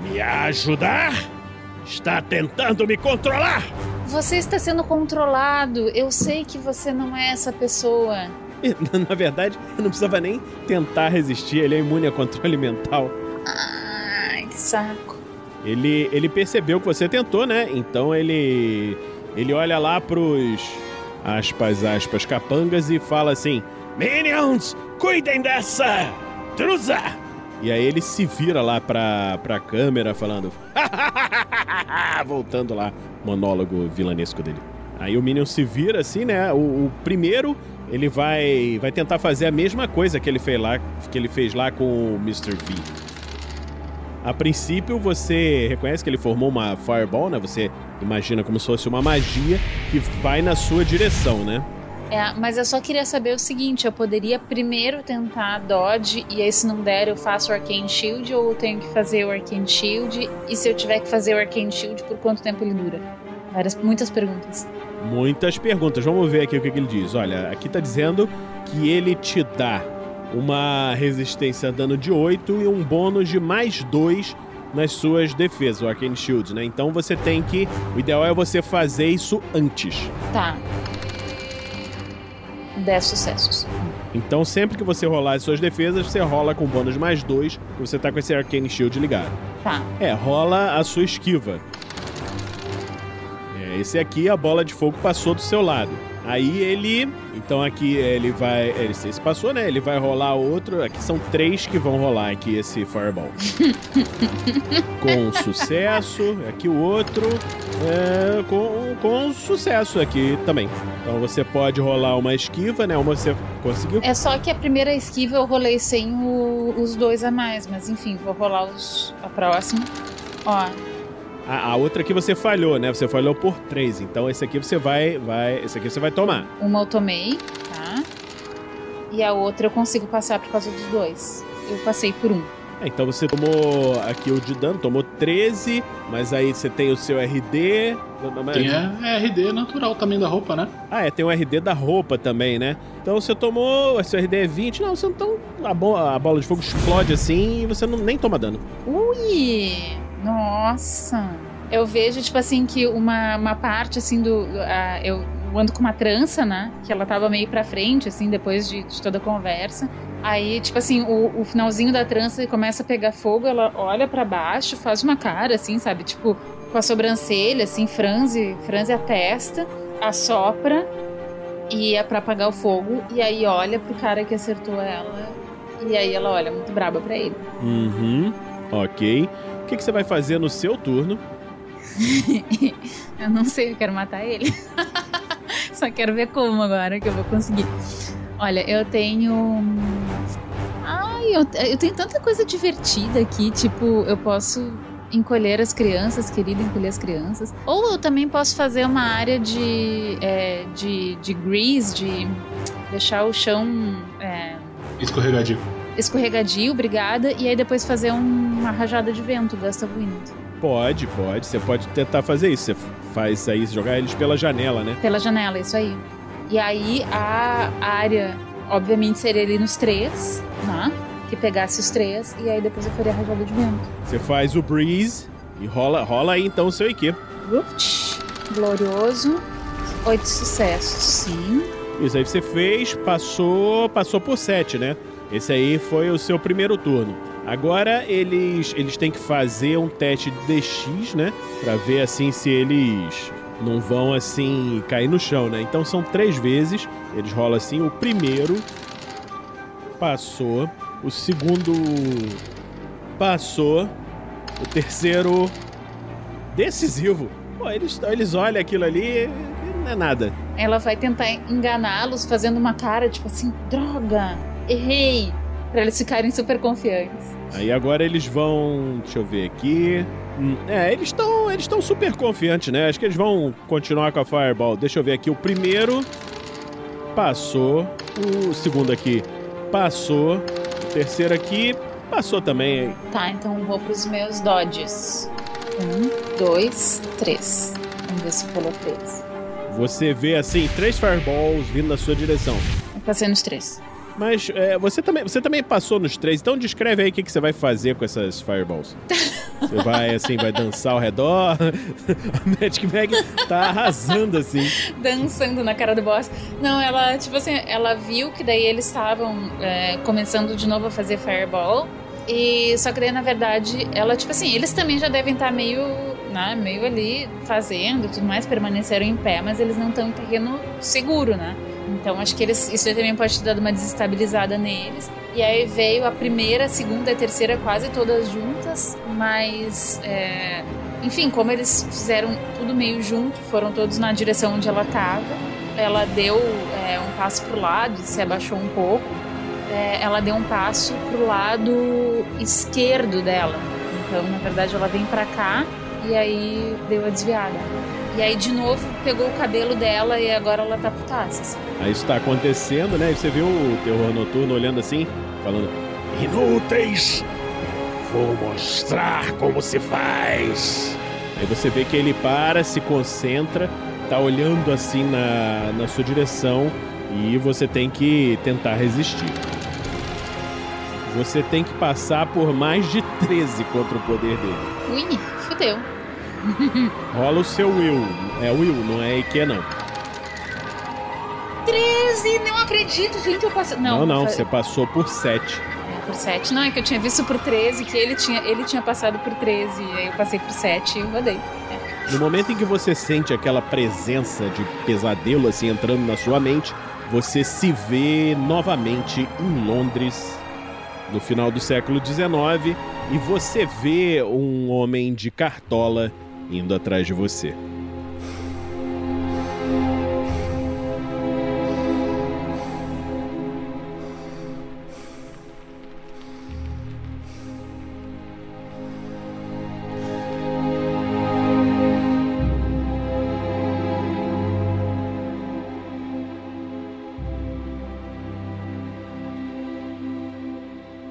Me ajudar? Está tentando me controlar? Você está sendo controlado. Eu sei que você não é essa pessoa. E, Na verdade, eu não precisava nem tentar resistir, ele é imune a controle mental. Ai, que saco. Ele, ele percebeu que você tentou, né? Então ele ele olha lá pros aspas, aspas, capangas e fala assim: Minions, cuidem dessa truza! E aí ele se vira lá pra, pra câmera falando, voltando lá, monólogo vilanesco dele. Aí o Minion se vira assim, né? O, o primeiro, ele vai vai tentar fazer a mesma coisa que ele fez lá, que ele fez lá com o Mr. V. A princípio, você reconhece que ele formou uma Fireball, né? Você imagina como se fosse uma magia que vai na sua direção, né? É, mas eu só queria saber o seguinte: eu poderia primeiro tentar Dodge e aí, se não der, eu faço o Arcane Shield ou eu tenho que fazer o Arcane Shield? E se eu tiver que fazer o Arcane Shield, por quanto tempo ele dura? Várias, muitas perguntas. Muitas perguntas. Vamos ver aqui o que, que ele diz. Olha, aqui tá dizendo que ele te dá uma resistência a dano de 8 e um bônus de mais 2 nas suas defesas, o Arcane Shield, né? Então você tem que. O ideal é você fazer isso antes. Tá. 10 sucessos. Então sempre que você rolar as suas defesas, você rola com bônus mais 2, que você tá com esse Arcane Shield ligado. Tá. É, rola a sua esquiva. Esse aqui, a bola de fogo passou do seu lado. Aí ele. Então aqui ele vai. Ele, esse passou, né? Ele vai rolar outro. Aqui são três que vão rolar aqui esse Fireball. com sucesso. Aqui o outro. é, com, com sucesso aqui também. Então você pode rolar uma esquiva, né? Uma você conseguiu. É só que a primeira esquiva eu rolei sem o- os dois a mais, mas enfim, vou rolar os, a próxima. Ó, A, a outra aqui você falhou, né? Você falhou por três. Então esse aqui você vai. vai esse aqui você vai tomar. uma eu tomei, tá? E a outra eu consigo passar por causa dos dois. Eu passei por um. É, então você tomou aqui o de dano, tomou 13, mas aí você tem o seu RD. Tem a RD natural também da roupa, né? Ah, é, tem o RD da roupa também, né? Então você tomou. Seu RD é 20. Não, você não tão. A, bo- a bola de fogo explode assim e você não, nem toma dano. Ui! Nossa! Eu vejo, tipo assim, que uma, uma parte, assim, do. a- eu ando com uma trança, né? Que ela tava meio pra frente, assim, depois de, de toda a conversa. Aí, tipo assim, o, o finalzinho da trança começa a pegar fogo, ela olha pra baixo, faz uma cara, assim, sabe? Tipo, com a sobrancelha, assim, franze, franze a testa, assopra e é pra apagar o fogo. E aí olha pro cara que acertou ela. E aí ela olha muito braba pra ele. Uhum. Ok. O que, que você vai fazer no seu turno? eu não sei, eu quero matar ele. Só quero ver como agora que eu vou conseguir. Olha, eu tenho. Ai, eu, eu tenho tanta coisa divertida aqui. Tipo, eu posso encolher as crianças, querido, encolher as crianças. Ou eu também posso fazer uma área de. é, de, de grease, de deixar o chão. é, Escorregadio. Escorregadio, obrigada. E aí depois fazer um- uma rajada de vento, gasta wind. Pode, pode. Você pode tentar fazer isso. Você faz aí, jogar eles pela janela, né? Pela janela, isso aí. E aí a área, obviamente, seria ali nos três, né? Que pegasse os três, e aí depois eu faria a rajada de vento. Você faz o breeze e rola, rola aí então o seu IQ. Ups, glorioso. Oito sucessos, sim. Isso aí você fez, passou, passou por 7, né? Esse aí foi o seu primeiro turno. Agora eles eles têm que fazer um teste de DX, né? Pra ver assim se eles não vão assim cair no chão, né? Então são três vezes. Eles rolam assim. O primeiro passou. O segundo passou. O terceiro decisivo. Pô, eles, eles olham aquilo ali não é nada. Ela vai tentar enganá-los fazendo uma cara tipo assim: droga, errei. Pra eles ficarem super confiantes. Aí agora eles vão. Deixa eu ver aqui. Hum, É, eles estão eles estão super confiantes, né? Acho que eles vão continuar com a Fireball. Deixa eu ver aqui. O primeiro passou. O segundo aqui passou. O terceiro aqui passou também. Tá, então eu vou pros meus dodges. Um, dois, três. Vamos ver se pulou três. Você vê assim, três Fireballs vindo na sua direção. O Passei nos três. Mas é, você, também, você também passou nos três, então descreve aí o que, que você vai fazer com essas fireballs. Você vai, assim, vai dançar ao redor. A Magic Mag tá arrasando, assim. dançando na cara do boss. Não, ela, tipo assim, ela viu que daí eles estavam é, começando de novo a fazer Fireball. E só que daí, na verdade, ela, tipo assim, eles também já devem estar meio, né, meio ali fazendo e tudo mais, permaneceram em pé, mas eles não estão em terreno seguro, né? Então acho que eles, isso também pode ter dado uma desestabilizada neles. E aí veio a primeira, a segunda e a terceira quase todas juntas, mas é, enfim, como eles fizeram tudo meio junto, foram todos na direção onde ela estava. Ela deu é, um passo pro lado, se abaixou um pouco. É, ela deu um passo pro lado esquerdo dela. Então, na verdade, ela vem para cá e aí deu a desviada. E aí, de novo, pegou o cabelo dela e agora ela tá putaça. Assim. Aí isso tá acontecendo, né? E você viu o terror noturno olhando assim, falando: Inúteis! Vou mostrar como se faz. Aí você vê que ele para, se concentra, tá olhando assim na, na sua direção e você tem que tentar resistir. Você tem que passar por mais de 13 contra o poder dele. Ui, fudeu. Rola o seu Will. É Will, não é IQ, não. 13, não acredito, gente, eu passei. Não, Não, não, você passou por 7. É, por 7. Não, é que eu tinha visto por 13, que ele tinha, ele tinha passado por 13, e aí eu passei por 7 e eu rodei. No momento em que você sente aquela presença de pesadelo assim entrando na sua mente, você se vê novamente em Londres no final do século XIX e você vê um homem de cartola indo atrás de você.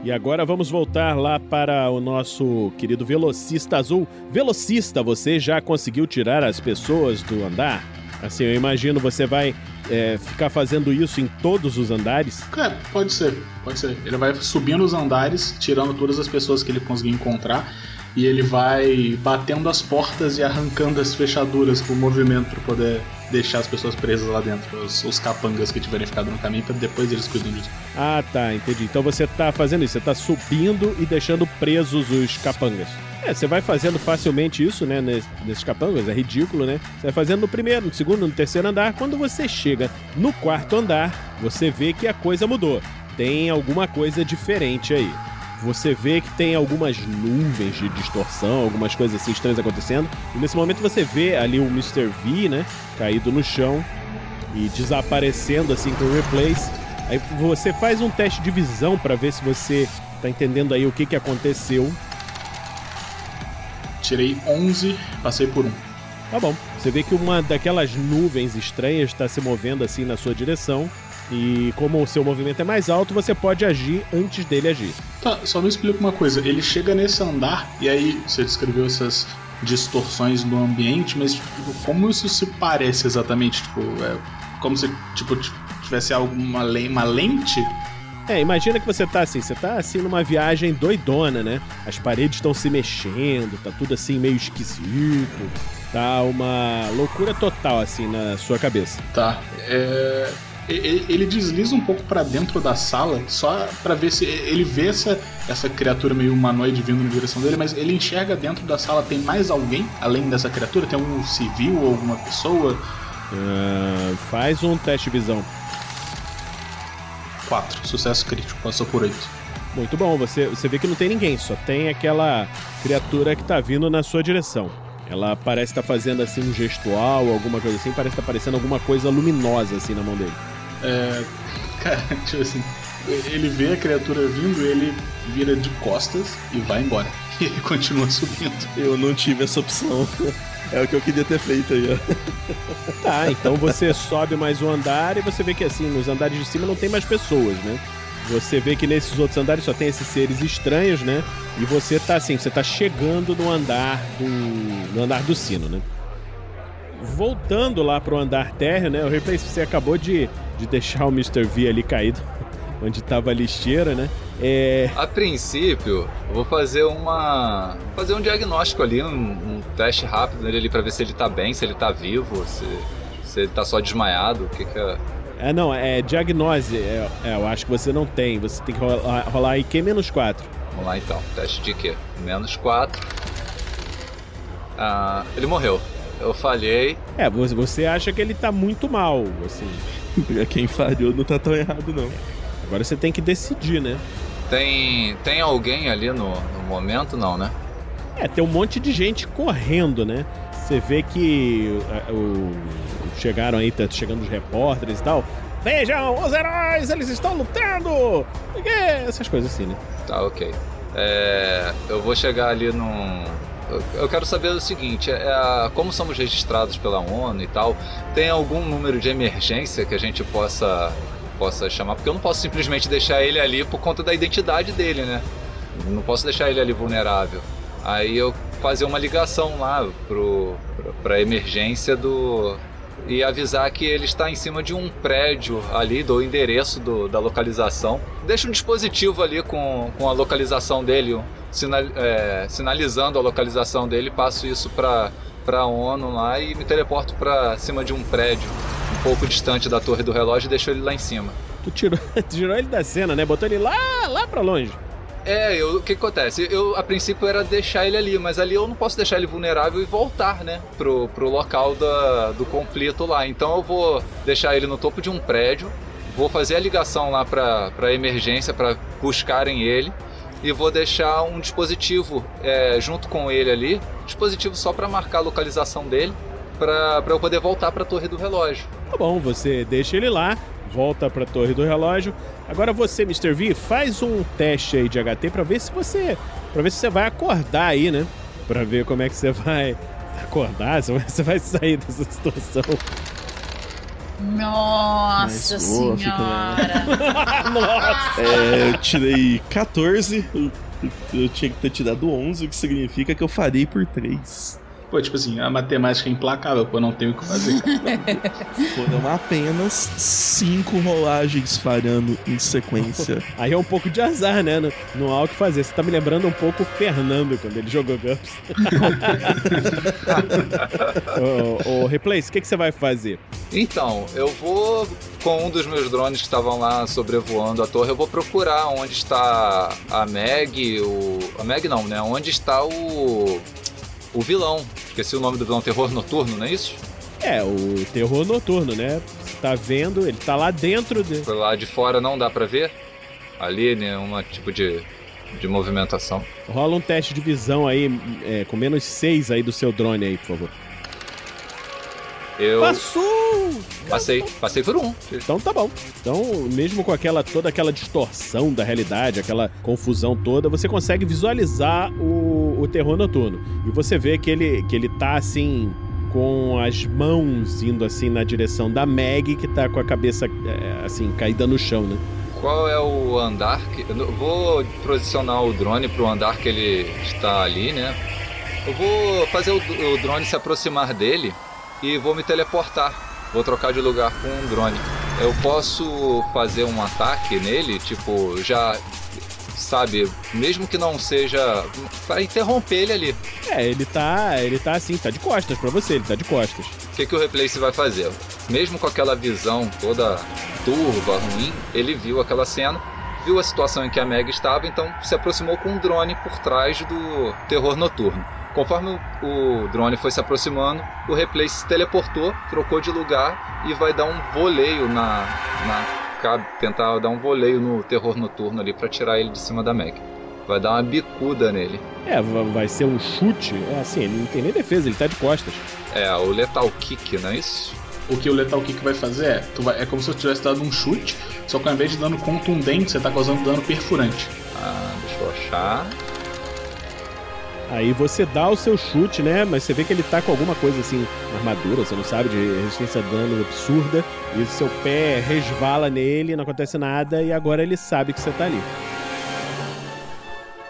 E agora vamos voltar lá para o nosso querido velocista azul. Velocista, você já conseguiu tirar as pessoas do andar? Assim, eu imagino você vai é, ficar fazendo isso em todos os andares. Cara, pode ser, pode ser. Ele vai subindo os andares, tirando todas as pessoas que ele conseguir encontrar, e ele vai batendo as portas e arrancando as fechaduras com o movimento para poder deixar as pessoas presas lá dentro, os, os capangas que tiverem ficado no caminho, para depois eles cuidam disso. Ah, tá, entendi. Então você tá fazendo isso, você tá subindo e deixando presos os capangas. É, você vai fazendo facilmente isso, né, nes- nesses capangas, é ridículo, né? Você vai fazendo no primeiro, no segundo, no terceiro andar. Quando você chega no quarto andar, você vê que a coisa mudou. Tem alguma coisa diferente aí. Você vê que tem algumas nuvens de distorção, algumas coisas assim estranhas acontecendo. E nesse momento você vê ali o Mr. V, né, caído no chão e desaparecendo assim com o replace. Aí você faz um teste de visão pra ver se você tá entendendo aí o que que aconteceu. Tirei 11, passei por um. Tá bom. Você vê que uma daquelas nuvens estranhas está se movendo assim na sua direção. E como o seu movimento é mais alto, você pode agir antes dele agir. Tá, só me explica uma coisa. Ele chega nesse andar e aí você descreveu essas distorções no ambiente, mas tipo, como isso se parece exatamente? Tipo, é como se tipo tivesse alguma uma lente? É, imagina que você tá assim, você tá assim numa viagem doidona, né? As paredes estão se mexendo, tá tudo assim meio esquisito. Tá uma loucura total assim na sua cabeça. Tá. É, ele desliza um pouco pra dentro da sala só pra ver se ele vê essa essa criatura meio humanoide vindo na direção dele, mas ele enxerga dentro da sala tem mais alguém além dessa criatura? Tem algum civil ou alguma pessoa? Ah, faz um teste de visão. 4. Sucesso crítico, passou por 8. Muito bom, você, você vê que não tem ninguém, só tem aquela criatura que tá vindo na sua direção. Ela parece estar fazendo assim um gestual, alguma coisa assim, parece estar parecendo alguma coisa luminosa assim na mão dele. É, cara, tipo assim, ele vê a criatura vindo, ele vira de costas e vai embora. E ele continua subindo. Eu não tive essa opção. É o que eu queria ter feito aí, ó. Tá, então você sobe mais um andar e você vê que assim, nos andares de cima não tem mais pessoas, né? Você vê que nesses outros andares só tem esses seres estranhos, né? E você tá assim, você tá chegando no andar do. no andar do sino, né? Voltando lá pro andar térreo, né? O replay, você acabou de de deixar o Mr. V ali caído onde tava a lixeira, né? É. A princípio, eu vou fazer uma. fazer um diagnóstico ali, um, um teste rápido nele ali pra ver se ele tá bem, se ele tá vivo, se, se ele tá só desmaiado, o que que é. É, não, é diagnose. É, é, eu acho que você não tem. Você tem que rolar, rolar IQ menos 4. Vamos lá então, teste de quê? Menos 4. Ah, ele morreu. Eu falhei. É, você, você acha que ele tá muito mal, assim. Quem falhou não tá tão errado, não. Agora você tem que decidir, né? Tem, tem alguém ali no, no momento, não, né? É, tem um monte de gente correndo, né? Você vê que é, o, chegaram aí, tá chegando os repórteres e tal. Vejam, os heróis, eles estão lutando! Essas coisas assim, né? Tá, ok. É, eu vou chegar ali num. Eu, quero saber o seguinte: é, a- como somos registrados pela ONU e tal, tem algum número de emergência que a gente possa, possa chamar? Porque eu não posso simplesmente deixar ele ali por conta da identidade dele, né? Não posso deixar ele ali vulnerável. Aí eu fazer uma ligação lá pra, pra emergência do. E avisar que ele está em cima de um prédio ali, do endereço do- da localização. Deixa um dispositivo ali com, com a localização dele, sinal- é, sinalizando a localização dele, passo isso para para ONU lá e me teleporto para cima de um prédio um pouco distante da torre do relógio e deixo ele lá em cima. Tu tirou, tirou ele da cena, né? Botou ele lá, lá pra longe. É, eu- o que, que acontece? Eu, a princípio, era deixar ele ali, mas ali eu não posso deixar ele vulnerável e voltar, né? Pro, pro local da, do conflito lá. Então eu vou deixar ele no topo de um prédio, vou fazer a ligação lá pra, pra emergência, pra buscarem ele, e vou deixar um dispositivo é, junto com ele ali dispositivo só pra marcar a localização dele, pra eu poder voltar pra torre do relógio. Tá bom, você deixa ele lá, volta pra torre do relógio. Agora você, Mr. V, faz um teste aí de HT pra ver se você. para ver se você vai acordar aí, né? Pra ver como é que você vai acordar, se você vai sair dessa situação. Nossa Mas, boa, senhora. Nossa! É, eu tirei 14, eu, eu tinha que ter tirado 11, o que significa que eu farei por 3. Pô, tipo assim, a matemática é implacável, pô, não tem o que fazer. Foram apenas 5 rolagens falhando em sequência. Aí é um pouco de azar, né? Não, não há o que fazer. Você tá me lembrando um pouco o Fernando quando ele jogou GURPS. ô, ô, Replace, o que, que você vai fazer? Então, eu vou com um dos meus drones que estavam lá sobrevoando a torre, eu vou procurar onde está a Meg, o a Meg não, né? Onde está o o vilão. Esqueci o nome do vilão, Terror Noturno, não é isso? É, o terror noturno, né? Você tá vendo, ele tá lá dentro de. Por lá de fora não dá pra ver. Ali, né, uma tipo de de movimentação. Rola um teste de visão aí, é, com menos 6 aí do seu drone aí, por favor. Eu Passou! Passei, passei por um. Então tá bom. Então, mesmo com aquela toda aquela distorção da realidade, aquela confusão toda, você consegue visualizar o, o terror noturno. E você vê que ele, que ele tá assim com as mãos indo assim na direção da Meg, que tá com a cabeça é, assim caída no chão, né? Qual é o andar que. eu vou posicionar o drone pro andar que ele está ali, né? Eu vou fazer o, o drone se aproximar dele e vou me teleportar. Vou trocar de lugar com um drone. Eu posso fazer um ataque nele, tipo, já. Sabe, mesmo que não seja. para interromper ele ali. É, ele tá, ele tá assim, tá de costas pra você, ele tá de costas. O que, que o Replace vai fazer? Mesmo com aquela visão toda turva, ruim, ele viu aquela cena, viu a situação em que a Meg estava, então se aproximou com um drone por trás do terror noturno. Conforme o drone foi se aproximando, o Replace se teleportou, trocou de lugar e vai dar um voleio na. na cabe tentar dar um voleio no terror noturno ali para tirar ele de cima da Meg. Vai dar uma bicuda nele. É, va- vai ser um chute. É assim, ele não tem nem defesa, ele tá de costas. É, o Lethal Kick, não é isso? o que o Lethal Kick vai fazer é, tu vai- é como se eu tivesse dado um chute, só que ao invés de dano contundente, você tá causando dano perfurante. Ah, deixa eu achar. Aí você dá o seu chute, né? Mas você vê que ele tá com alguma coisa assim, armadura, você não sabe, de resistência a dano absurda. E seu pé resvala nele, não acontece nada, e agora ele sabe que você tá ali.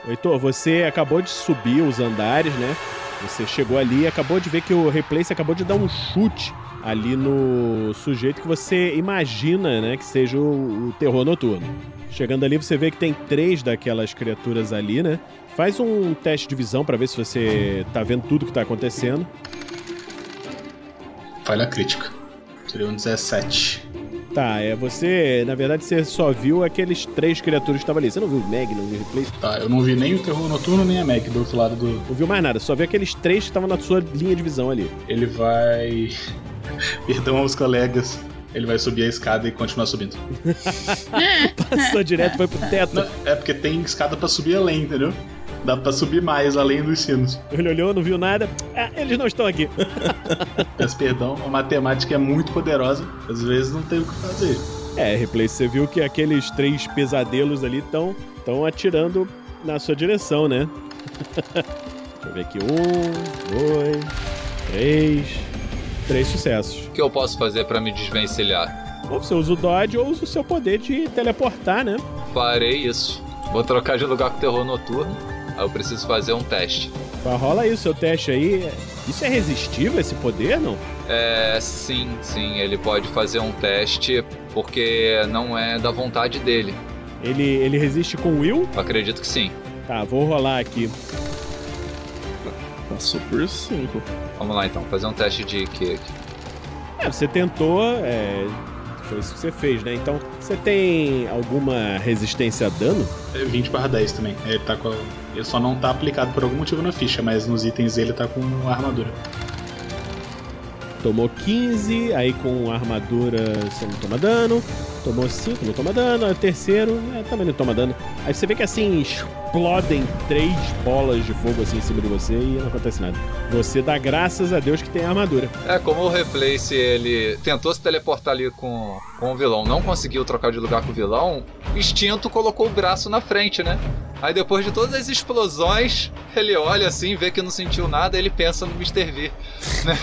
Heitor, você acabou de subir os andares, né? Você chegou ali e acabou de ver que o Replace acabou de dar um chute ali no sujeito que você imagina, né, que seja o, o terror noturno. Chegando ali, você vê que tem três daquelas criaturas ali, né? Faz um teste de visão pra ver se você tá vendo tudo que tá acontecendo. Falha crítica. Seria um 17. Tá, é você. Na verdade, você só viu aqueles três criaturas que estavam ali. Você não viu o Meg, não viu o replay? Tá, eu não vi nem o terror noturno nem a Meg do outro lado do. Não viu mais nada, só viu aqueles três que estavam na sua linha de visão ali. Ele vai. Perdão aos colegas. Ele vai subir a escada e continuar subindo. Passou direto, foi pro teto. Não, é porque tem escada pra subir além, entendeu? Dá pra subir mais além dos sinos. Ele olhou, não viu nada. Ah, eles não estão aqui. Peço perdão, a matemática é muito poderosa. Às vezes não tem o que fazer. É, replay, você viu que aqueles três pesadelos ali estão estão atirando na sua direção, né? Deixa eu ver aqui. Um, dois, três. Três sucessos. O que eu posso fazer pra me desvencilhar? Ou você usa o dodge ou usa o seu poder de teleportar, né? Farei isso. Vou trocar de lugar com o terror noturno. Aí eu preciso fazer um teste. Vai, rola aí o seu teste aí. Isso é resistível, esse poder, não? É, sim, sim, ele pode fazer um teste porque não é da vontade dele. Ele, ele resiste com Will? Acredito que sim. Tá, vou rolar aqui. Passou por 5. Vamos lá então, fazer um teste de que aqui. É, você tentou, é, foi isso que você fez, né? Então, você tem alguma resistência a dano? É 20 barra 10 também. Ele tá com. a- Ele só não tá aplicado por algum motivo na ficha, mas nos itens ele tá com armadura. Tomou 15, aí com armadura você não toma dano. Tomou 5, não toma dano. Aí o terceiro é, também não toma dano. Aí você vê que assim explodem três bolas de fogo assim em cima de você e não acontece nada. Você dá graças a Deus que tem a armadura. É, como o Replace ele tentou se teleportar ali com, com o vilão, não conseguiu trocar de lugar com o vilão, o instinto colocou o braço na frente, né? Aí depois de todas as explosões, ele olha assim, vê que não sentiu nada, ele pensa no Mr. V. né?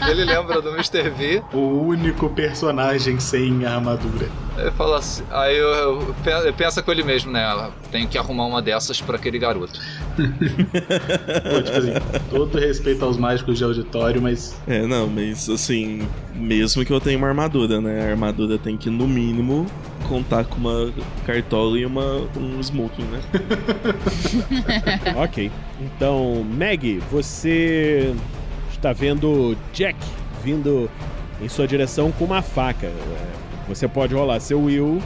ele lembra do Mr. V, O único personagem sem armadura. ele fala assim, aí eu, eu, pensa com ele mesmo, né? Tenho que arrumar uma dessas pra aquele garoto. Pô, tipo assim, todo respeito aos mágicos de auditório, mas É, não, mas assim, mesmo que eu tenha uma armadura, né? A armadura tem que, no mínimo, contar com uma cartola e uma, um smoking, né? ok. Então, Meg, você está vendo Jack vindo em sua direção com uma faca. É, Você pode rolar seu Will.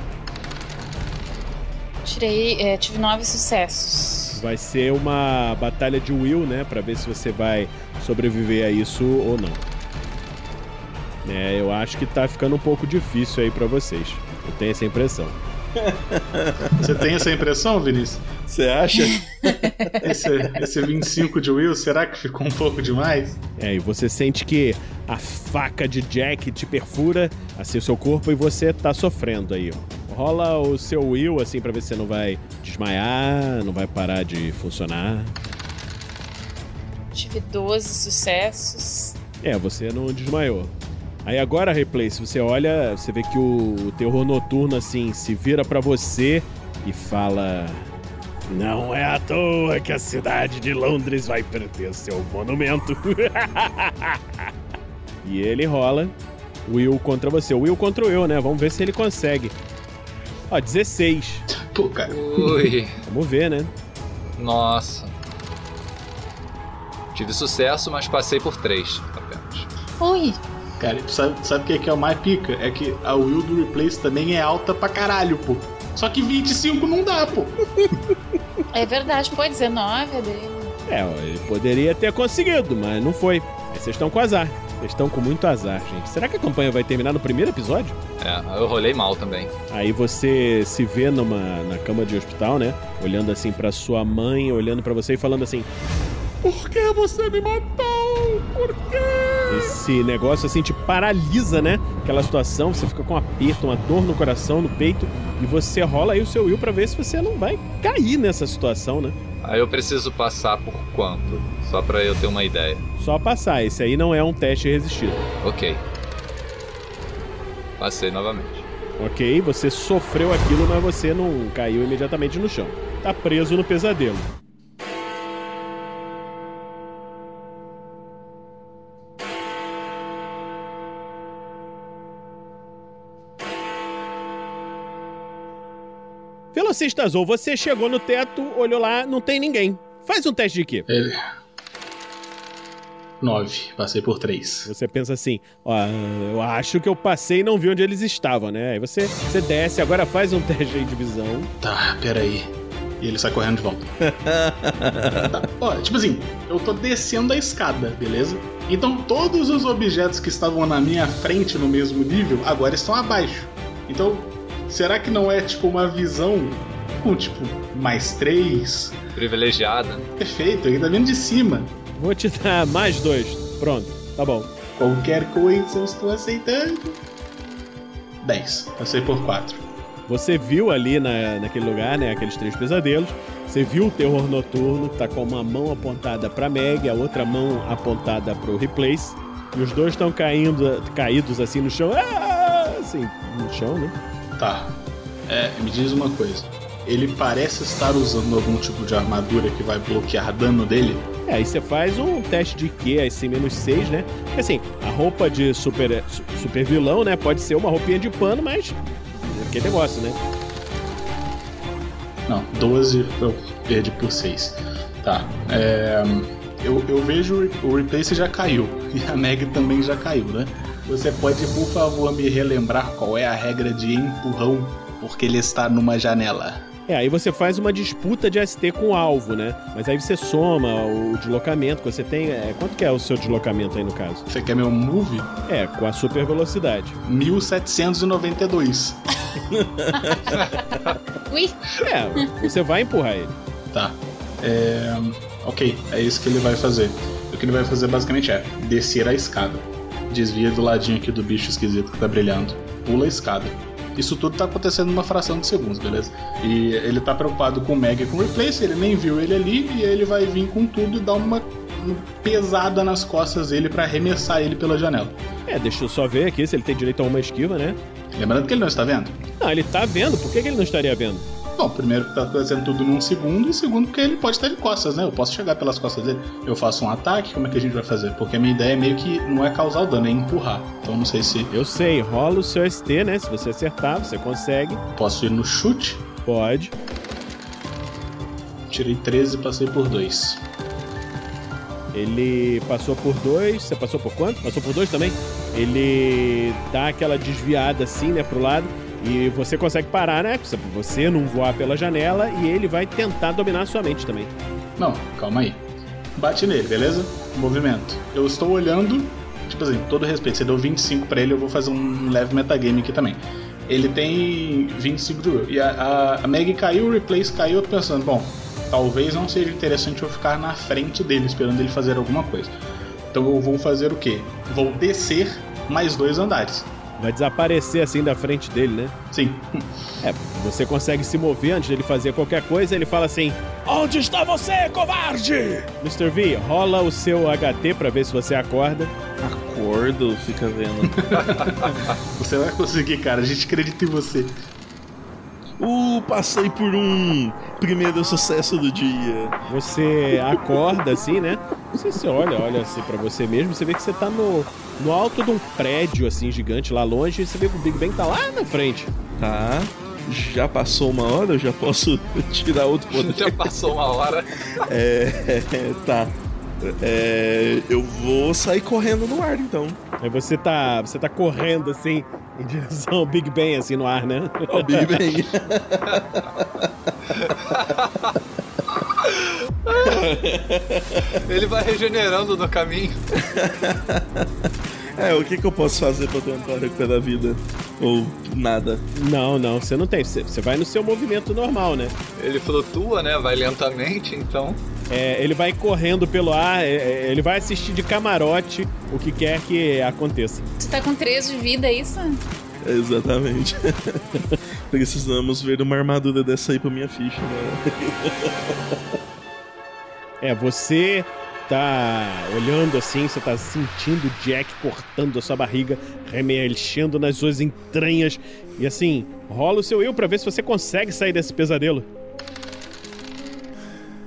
Tirei, é, tive nove sucessos. Vai ser uma batalha de Will, né? Pra ver se você vai sobreviver a isso ou não. É, eu acho que tá ficando um pouco difícil aí pra vocês. Eu tenho essa impressão. você tem essa impressão, Vinícius? Você acha? Esse, esse 25 de Will, será que ficou um pouco demais? É, e você sente que a faca de Jack te perfura assim o seu corpo e você tá sofrendo aí. Rola o seu Will, assim, pra ver se você não vai desmaiar, não vai parar de funcionar. Tive 12 sucessos. É, você não desmaiou. Aí agora, Replay, se você olha, você vê que o, o terror noturno, assim, se vira pra você e fala... Não é à toa que a cidade de Londres vai perder seu monumento. e ele rola Will contra você. Will contra o eu, né? Vamos ver se ele consegue. Ó, 16. Pô, cara. Ui, Vamos ver, né? nossa. Tive sucesso, mas passei por três apenas. Ui, Cara, tu sabe, sabe o que é, que é o mais pica? É que a Will do Replace também é alta pra caralho, pô. Só que 25 não dá, pô. é verdade, pô, 19 é dele. É, ele poderia ter conseguido, mas não foi. Aí vocês estão com azar. Vocês estão com muito azar, gente. Será que a campanha vai terminar no primeiro episódio? É, eu rolei mal também. Aí você se vê numa na cama de hospital, né? Olhando assim pra sua mãe, olhando pra você e falando assim: Por que você me matou? Por quê? Esse negócio assim te paralisa, né? Aquela situação, você fica com um aperto, uma dor no coração, no peito, e você rola aí o seu Will pra ver se você não vai cair nessa situação, né? Aí eu preciso passar por quanto? Só pra eu ter uma ideia. Só passar, esse aí não é um teste resistido. Ok. Passei novamente. Ok, você sofreu aquilo, mas você não caiu imediatamente no chão. Tá preso no pesadelo. Velocista Azul, você chegou no teto, olhou lá, não tem ninguém. Faz um teste de quê? Ele. 9. Passei por 3. Você pensa assim, ó, eu acho que eu passei e não vi onde eles estavam, né? Aí você, você desce, agora faz um teste de visão. Tá, peraí. E ele sai correndo de volta. tá. Ó, tipo assim, eu tô descendo a escada, beleza? Então todos os objetos que estavam na minha frente no mesmo nível agora estão abaixo. Então, será que não é tipo uma visão com tipo mais 3? Privilegiada. Perfeito, ele tá vindo de cima. Vou te dar mais dois. Pronto, tá bom. Qualquer coisa eu estou aceitando. 10. Passei por 4. Você viu ali na, naquele lugar, né, aqueles três pesadelos. Você viu o terror noturno, tá com uma mão apontada pra Meg, a outra mão apontada pro Replace. E os dois estão caindo, caídos assim no chão. Ah! Assim, no chão, né? Tá. É, me diz uma coisa. Ele parece estar usando algum tipo de armadura que vai bloquear dano dele? É, aí você faz um teste de Q, aí sim, menos 6, né? Porque assim, a roupa de super, su- super vilão, né? Pode ser uma roupinha de pano, mas. Que negócio, né? Não, 12 eu perdi por 6. Tá. É, eu, eu vejo o Replace já caiu. E a Meg também já caiu, né? Você pode, por favor, me relembrar qual é a regra de empurrão? Porque ele está numa janela. É, aí você faz uma disputa de ST com o alvo, né? Mas aí você soma o deslocamento que você tem. É, quanto que é o seu deslocamento aí no caso? Você quer meu move? É, com a super velocidade. 1792. Ui, É, você vai empurrar ele. Tá. É, ok, é isso que ele vai fazer. O que ele vai fazer basicamente é descer a escada. Desvia do ladinho aqui do bicho esquisito que tá brilhando. Pula a escada. Isso tudo tá acontecendo numa fração de segundos, beleza? E ele tá preocupado com o Meg e com o Replace, ele nem viu ele ali e ele vai vir com tudo e dar uma, pesada nas costas dele pra arremessar ele pela janela. É, deixa eu só ver aqui se ele tem direito a uma esquiva, né? Lembrando que ele não está vendo. Não, ele tá vendo. Por que, que ele não estaria vendo? Bom, primeiro que tá acontecendo tudo num segundo, e segundo porque ele pode estar de costas, né? Eu posso chegar pelas costas dele. Eu faço um ataque, como é que a gente vai fazer? Porque a minha ideia é meio que não é causar o dano, é empurrar. Então não sei se Eu sei, rola o seu ST, né? Se você acertar, você consegue. posso ir no chute. Pode. Tirei 13 e passei por 2. Ele passou por dois. Você passou por quanto? Passou por dois também? Ele dá aquela desviada assim, né, pro lado. E você consegue parar, né? Você- não voar pela janela e ele vai tentar dominar a sua mente também. Não, calma aí. Bate nele, beleza? Movimento. Eu estou olhando, tipo assim, todo respeito, você deu 25 pra ele, eu vou fazer um leve metagame aqui também. Ele tem 25 de will. E a, a, a Meg caiu, o Replace caiu, eu tô pensando, bom, talvez não seja interessante eu ficar na frente dele, esperando ele fazer alguma coisa. Então eu vou fazer o quê? Vou descer mais dois andares. Vai desaparecer assim da frente dele, né? Sim. É, você consegue se mover antes dele fazer qualquer coisa, ele fala assim: Onde está você, covarde? Mr. V, rola o seu HT pra ver se você acorda. Acordo, fica vendo. Você vai conseguir, cara. A gente acredita em você. Uh, passei por um primeiro sucesso do dia. Você acorda assim, né? Você se olha, olha assim pra você mesmo, você vê que você tá no, no alto de um prédio assim gigante lá longe, e você vê que o Big Bang tá lá na frente. Tá. Já passou uma hora, eu já posso tirar outro poder. Já passou uma hora. É, tá. É, eu vou sair correndo no ar, então. Aí você tá, você tá correndo assim em direção ao Big Bang assim no ar, né? Ó, Big Bang. Ele vai regenerando no caminho. É, o que, que eu posso fazer pra tentar recuperar a vida? Ou nada? Não, não, você não tem. Você, você vai no seu movimento normal, né? Ele flutua, né? Vai lentamente, então. É, ele vai correndo pelo ar, é, é, ele vai assistir de camarote o que quer que aconteça. tu tá com 3 de vida, é isso? Exatamente. Precisamos ver uma armadura dessa aí pra minha ficha, né? É, você tá olhando assim, você tá sentindo o Jack cortando a sua barriga, remexendo nas suas entranhas. E assim, rola o seu eu pra ver se você consegue sair desse pesadelo.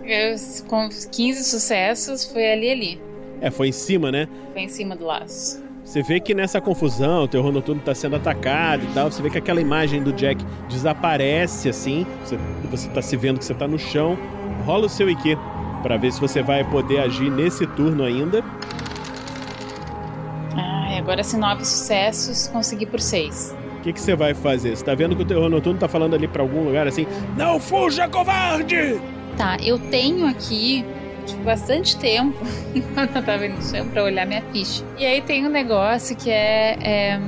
Eu, com 15 sucessos, foi ali ali. É, foi em cima, né? Foi em cima do laço. Você vê que nessa confusão, o terror noturno tá sendo atacado e tal. Você vê que aquela imagem do Jack desaparece assim. Você, você tá se vendo que você tá no chão. Rola o seu IQ pra ver se você vai poder agir nesse turno ainda. Ai, agora se nove sucessos, consegui por seis. O que, que você vai fazer? Você tá vendo que o terror noturno tá falando ali pra algum lugar assim: Não fuja, covarde! Tá, eu tenho aqui tipo, bastante tempo enquanto eu tava no chão pra olhar minha ficha. E aí tem um negócio que é, é,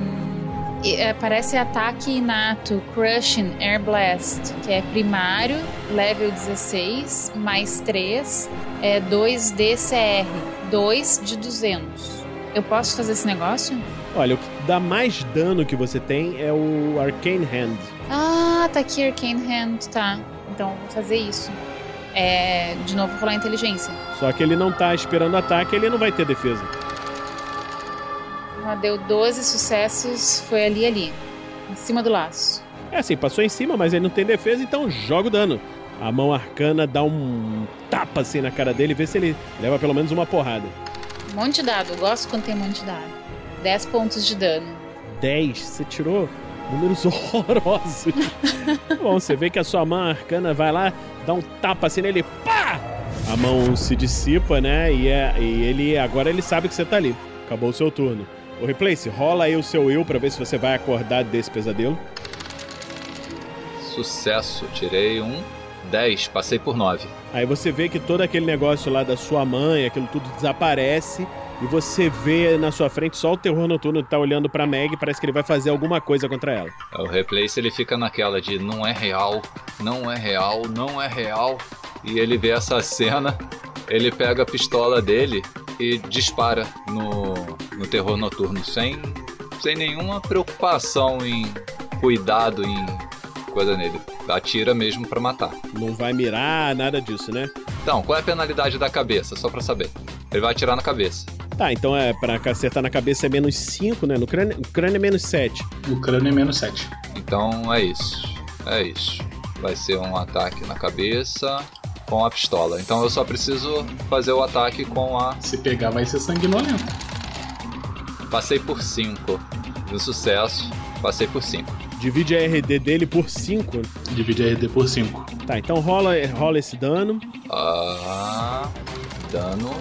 parece ataque inato, Crushing Air Blast, que é primário, level 16, mais 3, é 2 DCR, 2 de 200. Eu posso fazer esse negócio? Olha, o que dá mais dano que você tem é o Arcane Hand. Ah, tá aqui Arcane Hand, tá. Então vou fazer isso. É, de novo, rolar inteligência. Só que ele não tá esperando ataque, ele não vai ter defesa. Ah, deu 12 sucessos, foi ali ali. Em cima do laço. É assim, passou em cima, mas ele não tem defesa, então joga o dano. A mão arcana dá um tapa assim na cara dele vê se ele leva pelo menos uma porrada. Um monte de dado, eu gosto quando tem um monte de dado. 10 pontos de dano. 10, você tirou números horrorosos. Bom, você vê que a sua mão arcana vai lá, dá um tapa assim nele, pá! A mão se dissipa, né? E, é, e ele agora ele sabe que você tá ali. Acabou o seu turno. O Replace, rola aí o seu eu pra ver se você vai acordar desse pesadelo. Sucesso, tirei um 10, passei por 9. Aí você vê que todo aquele negócio lá da sua mãe, aquilo tudo desaparece. E você vê na sua frente só o terror noturno que tá olhando pra Meg, parece que ele vai fazer alguma coisa contra ela. O Replace ele fica naquela de não é real, não é real, não é real. E ele vê essa cena, ele pega a pistola dele e dispara no, no terror noturno, sem, sem nenhuma preocupação em cuidado, em coisa nele. Atira mesmo pra matar. Não vai mirar, nada disso, né? Então, qual é a penalidade da cabeça? Só pra saber. Ele vai atirar na cabeça. Tá, então é pra acertar na cabeça é menos 5, né? No crânio, no crânio é menos 7. No crânio é menos 7. Então é isso. É isso. Vai ser um ataque na cabeça com a pistola. Então eu só preciso fazer o ataque com a. Se pegar, vai ser sanguinolento. Passei por 5. No sucesso, passei por 5. Divide a RD dele por 5. Divide a RD por 5. Tá, então rola, rola esse dano. Ah. Dano.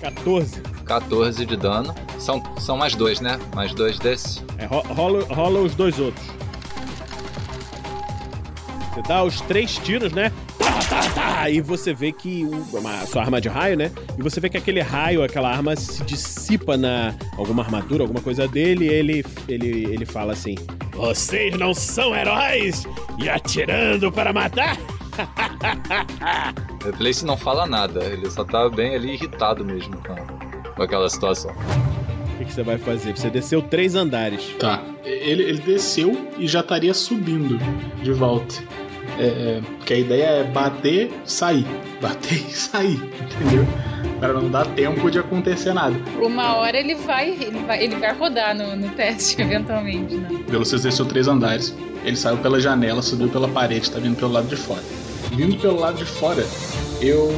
14. 14 de dano. São, são mais dois, né? Mais dois desse. É, ro- rola, rola os dois outros. Você dá os três tiros, né? Tá, tá, tá. E você vê que uma, sua arma de raio, né? E você vê que aquele raio, aquela arma se dissipa na alguma armadura, alguma coisa dele. E ele, ele, ele fala assim: Vocês não são heróis e atirando para matar? O Replace não fala nada, ele só tá bem ali irritado mesmo com, com aquela situação. O que, que você vai fazer? Você desceu três andares. Tá. Ele, ele desceu e já estaria subindo de volta. É, é, que a ideia é bater, sair. Bater e sair, entendeu? Para não dar tempo de acontecer nada. Uma hora ele vai, ele vai, ele vai rodar no, no teste, eventualmente, né? Velocista desceu três andares. Ele saiu pela janela, subiu pela parede, tá vindo pelo lado de fora. Vindo pelo lado de fora, eu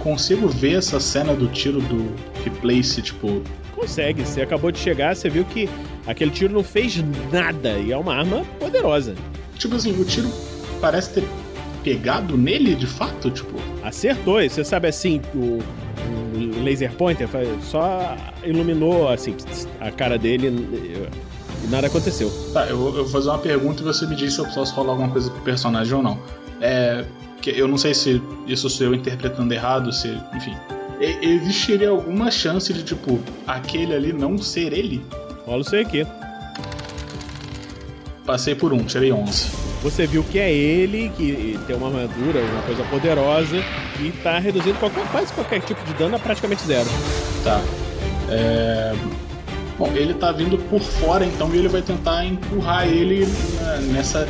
consigo ver essa cena do tiro do Replace, tipo, Consegue, você acabou de chegar, você viu que aquele tiro não fez nada e é uma arma poderosa. tipo assim, o tiro parece ter pegado nele de fato, tipo. Acertou, e você sabe assim, o, o laser pointer só iluminou assim a cara dele e nada aconteceu. Tá, eu, vou- eu vou fazer uma pergunta e você me diz se eu posso falar alguma coisa com o personagem ou não. É. Que eu não sei se isso sou eu interpretando errado, se. Enfim. Existiria alguma chance de, tipo, aquele ali não ser ele? Rola o aqui. Passei por um, tirei 11. Você viu que é ele, que tem uma armadura, uma coisa poderosa, e tá reduzindo qualquer, quase qualquer tipo de dano a praticamente zero. Tá. É. Bom, ele tá vindo por fora, então e ele vai tentar empurrar ele né, nessa.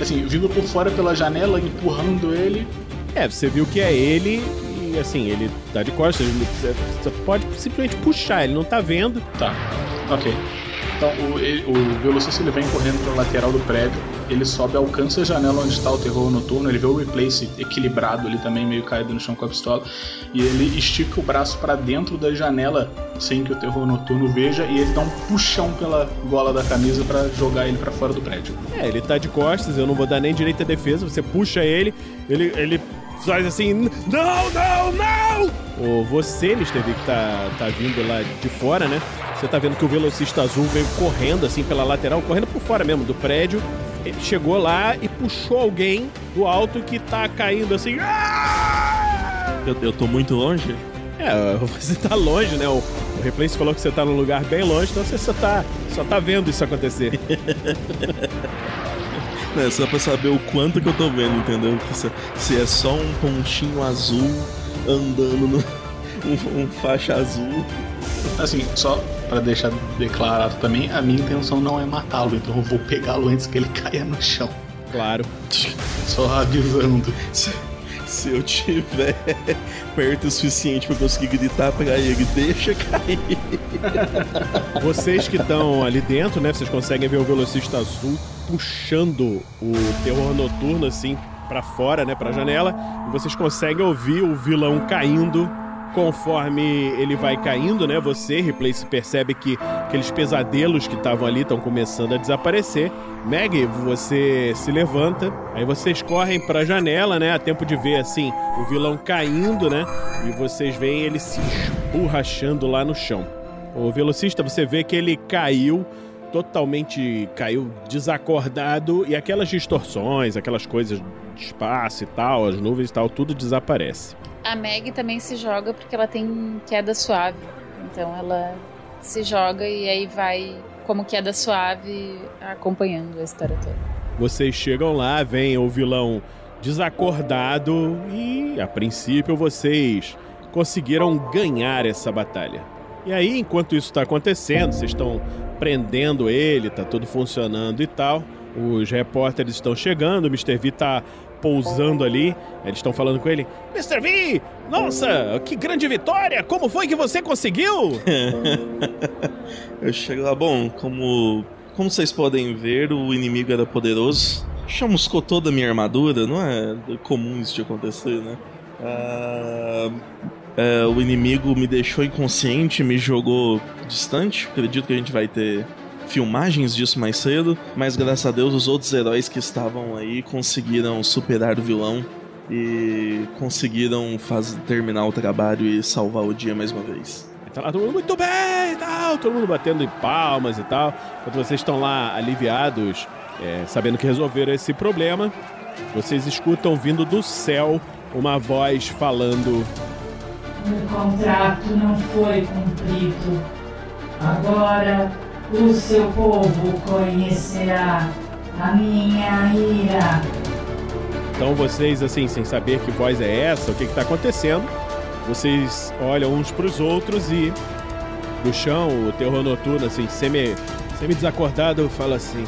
Assim, vindo por fora pela janela, empurrando ele. É, você viu que é ele e assim, ele tá de costas, ele- você você pode simplesmente puxar, ele não tá vendo. Tá, ok. Então o, ele- o velocista ele vem correndo pra lateral do prédio. Ele sobe, alcança a janela onde está o terror noturno, ele vê o Replace equilibrado ali também, meio caído no chão com a pistola, e ele estica o braço para dentro da janela sem que o terror noturno veja, e ele dá um puxão pela gola da camisa para jogar ele para fora do prédio. É, ele tá de costas, eu não vou dar nem direito à defesa, você puxa ele, ele, ele faz assim, não, não, não! Ou você, Mr. V, que tá, tá vindo lá de fora, né? Você tá vendo que o velocista azul veio correndo assim pela lateral, correndo por fora mesmo do prédio. Ele chegou lá e puxou alguém do alto que tá caindo assim. "Ah!" Eu, eu tô muito longe? É, você tá longe, né? O, o Replace falou que você tá num lugar bem longe, então você só tá, só tá vendo isso acontecer. Não, é só pra saber o quanto que eu tô vendo, entendeu? Que Se, se é só um ponchinho azul andando no. Um, um faixa azul. Assim, só para deixar declarado também, a minha intenção não é matá-lo, então eu vou pegá-lo antes que ele caia no chão. Claro. Só avisando. Se, se eu tiver perto o suficiente pra conseguir gritar pra ele, deixa cair. Vocês que estão ali dentro, né? Vocês conseguem ver o velocista azul puxando o terror noturno assim pra fora, né, pra janela, e vocês conseguem ouvir o vilão caindo conforme ele vai caindo, né? Você, Replace, percebe que aqueles pesadelos que estavam ali estão começando a desaparecer. Meg, você se levanta, aí vocês correm pra janela, né? A tempo de ver assim o vilão caindo, né? E vocês veem ele se esborrachando lá no chão. O velocista, você vê que ele caiu totalmente caiu desacordado e aquelas distorções, aquelas coisas de espaço e tal, as nuvens e tal, tudo desaparece. A Meg também se joga porque ela tem queda suave. Então ela se joga e aí vai como queda suave acompanhando a história toda. Vocês chegam lá, vem o vilão desacordado e, a princípio, vocês conseguiram ganhar essa batalha. E aí, enquanto isso está acontecendo, vocês estão prendendo ele, tá tudo funcionando e tal. Os repórteres estão chegando, o Mr. V tá pousando ali. Eles estão falando com ele: Mr. V, nossa, que grande vitória! Como foi que você conseguiu? eu chego lá, bom, como, como vocês podem ver, o inimigo era poderoso. Chamuscou toda a minha armadura, não é comum isso de acontecer, né? Ah, é, o inimigo me deixou inconsciente, me jogou distante. Acredito que a gente vai ter filmagens disso mais cedo, mas graças a Deus os outros heróis que estavam aí conseguiram superar o vilão e conseguiram fazer, terminar o trabalho e salvar o dia mais uma vez. Tá lá todo mundo muito bem e tal, todo mundo batendo em palmas e tal. Enquanto vocês estão lá aliviados, é, sabendo que resolveram esse problema, vocês escutam vindo do céu uma voz falando: O contrato não foi cumprido. Agora o seu povo conhecerá a minha ira. Então vocês, assim, sem saber que voz é essa, o que está acontecendo, vocês olham uns para os outros e do chão, o terror noturno, assim, semi, semi desacordado, fala assim: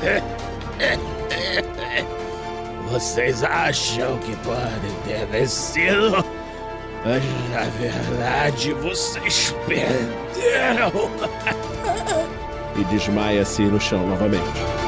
Vocês acham que podem ter vencido? Mas na verdade vocês perderam. e desmaia assim no chão novamente.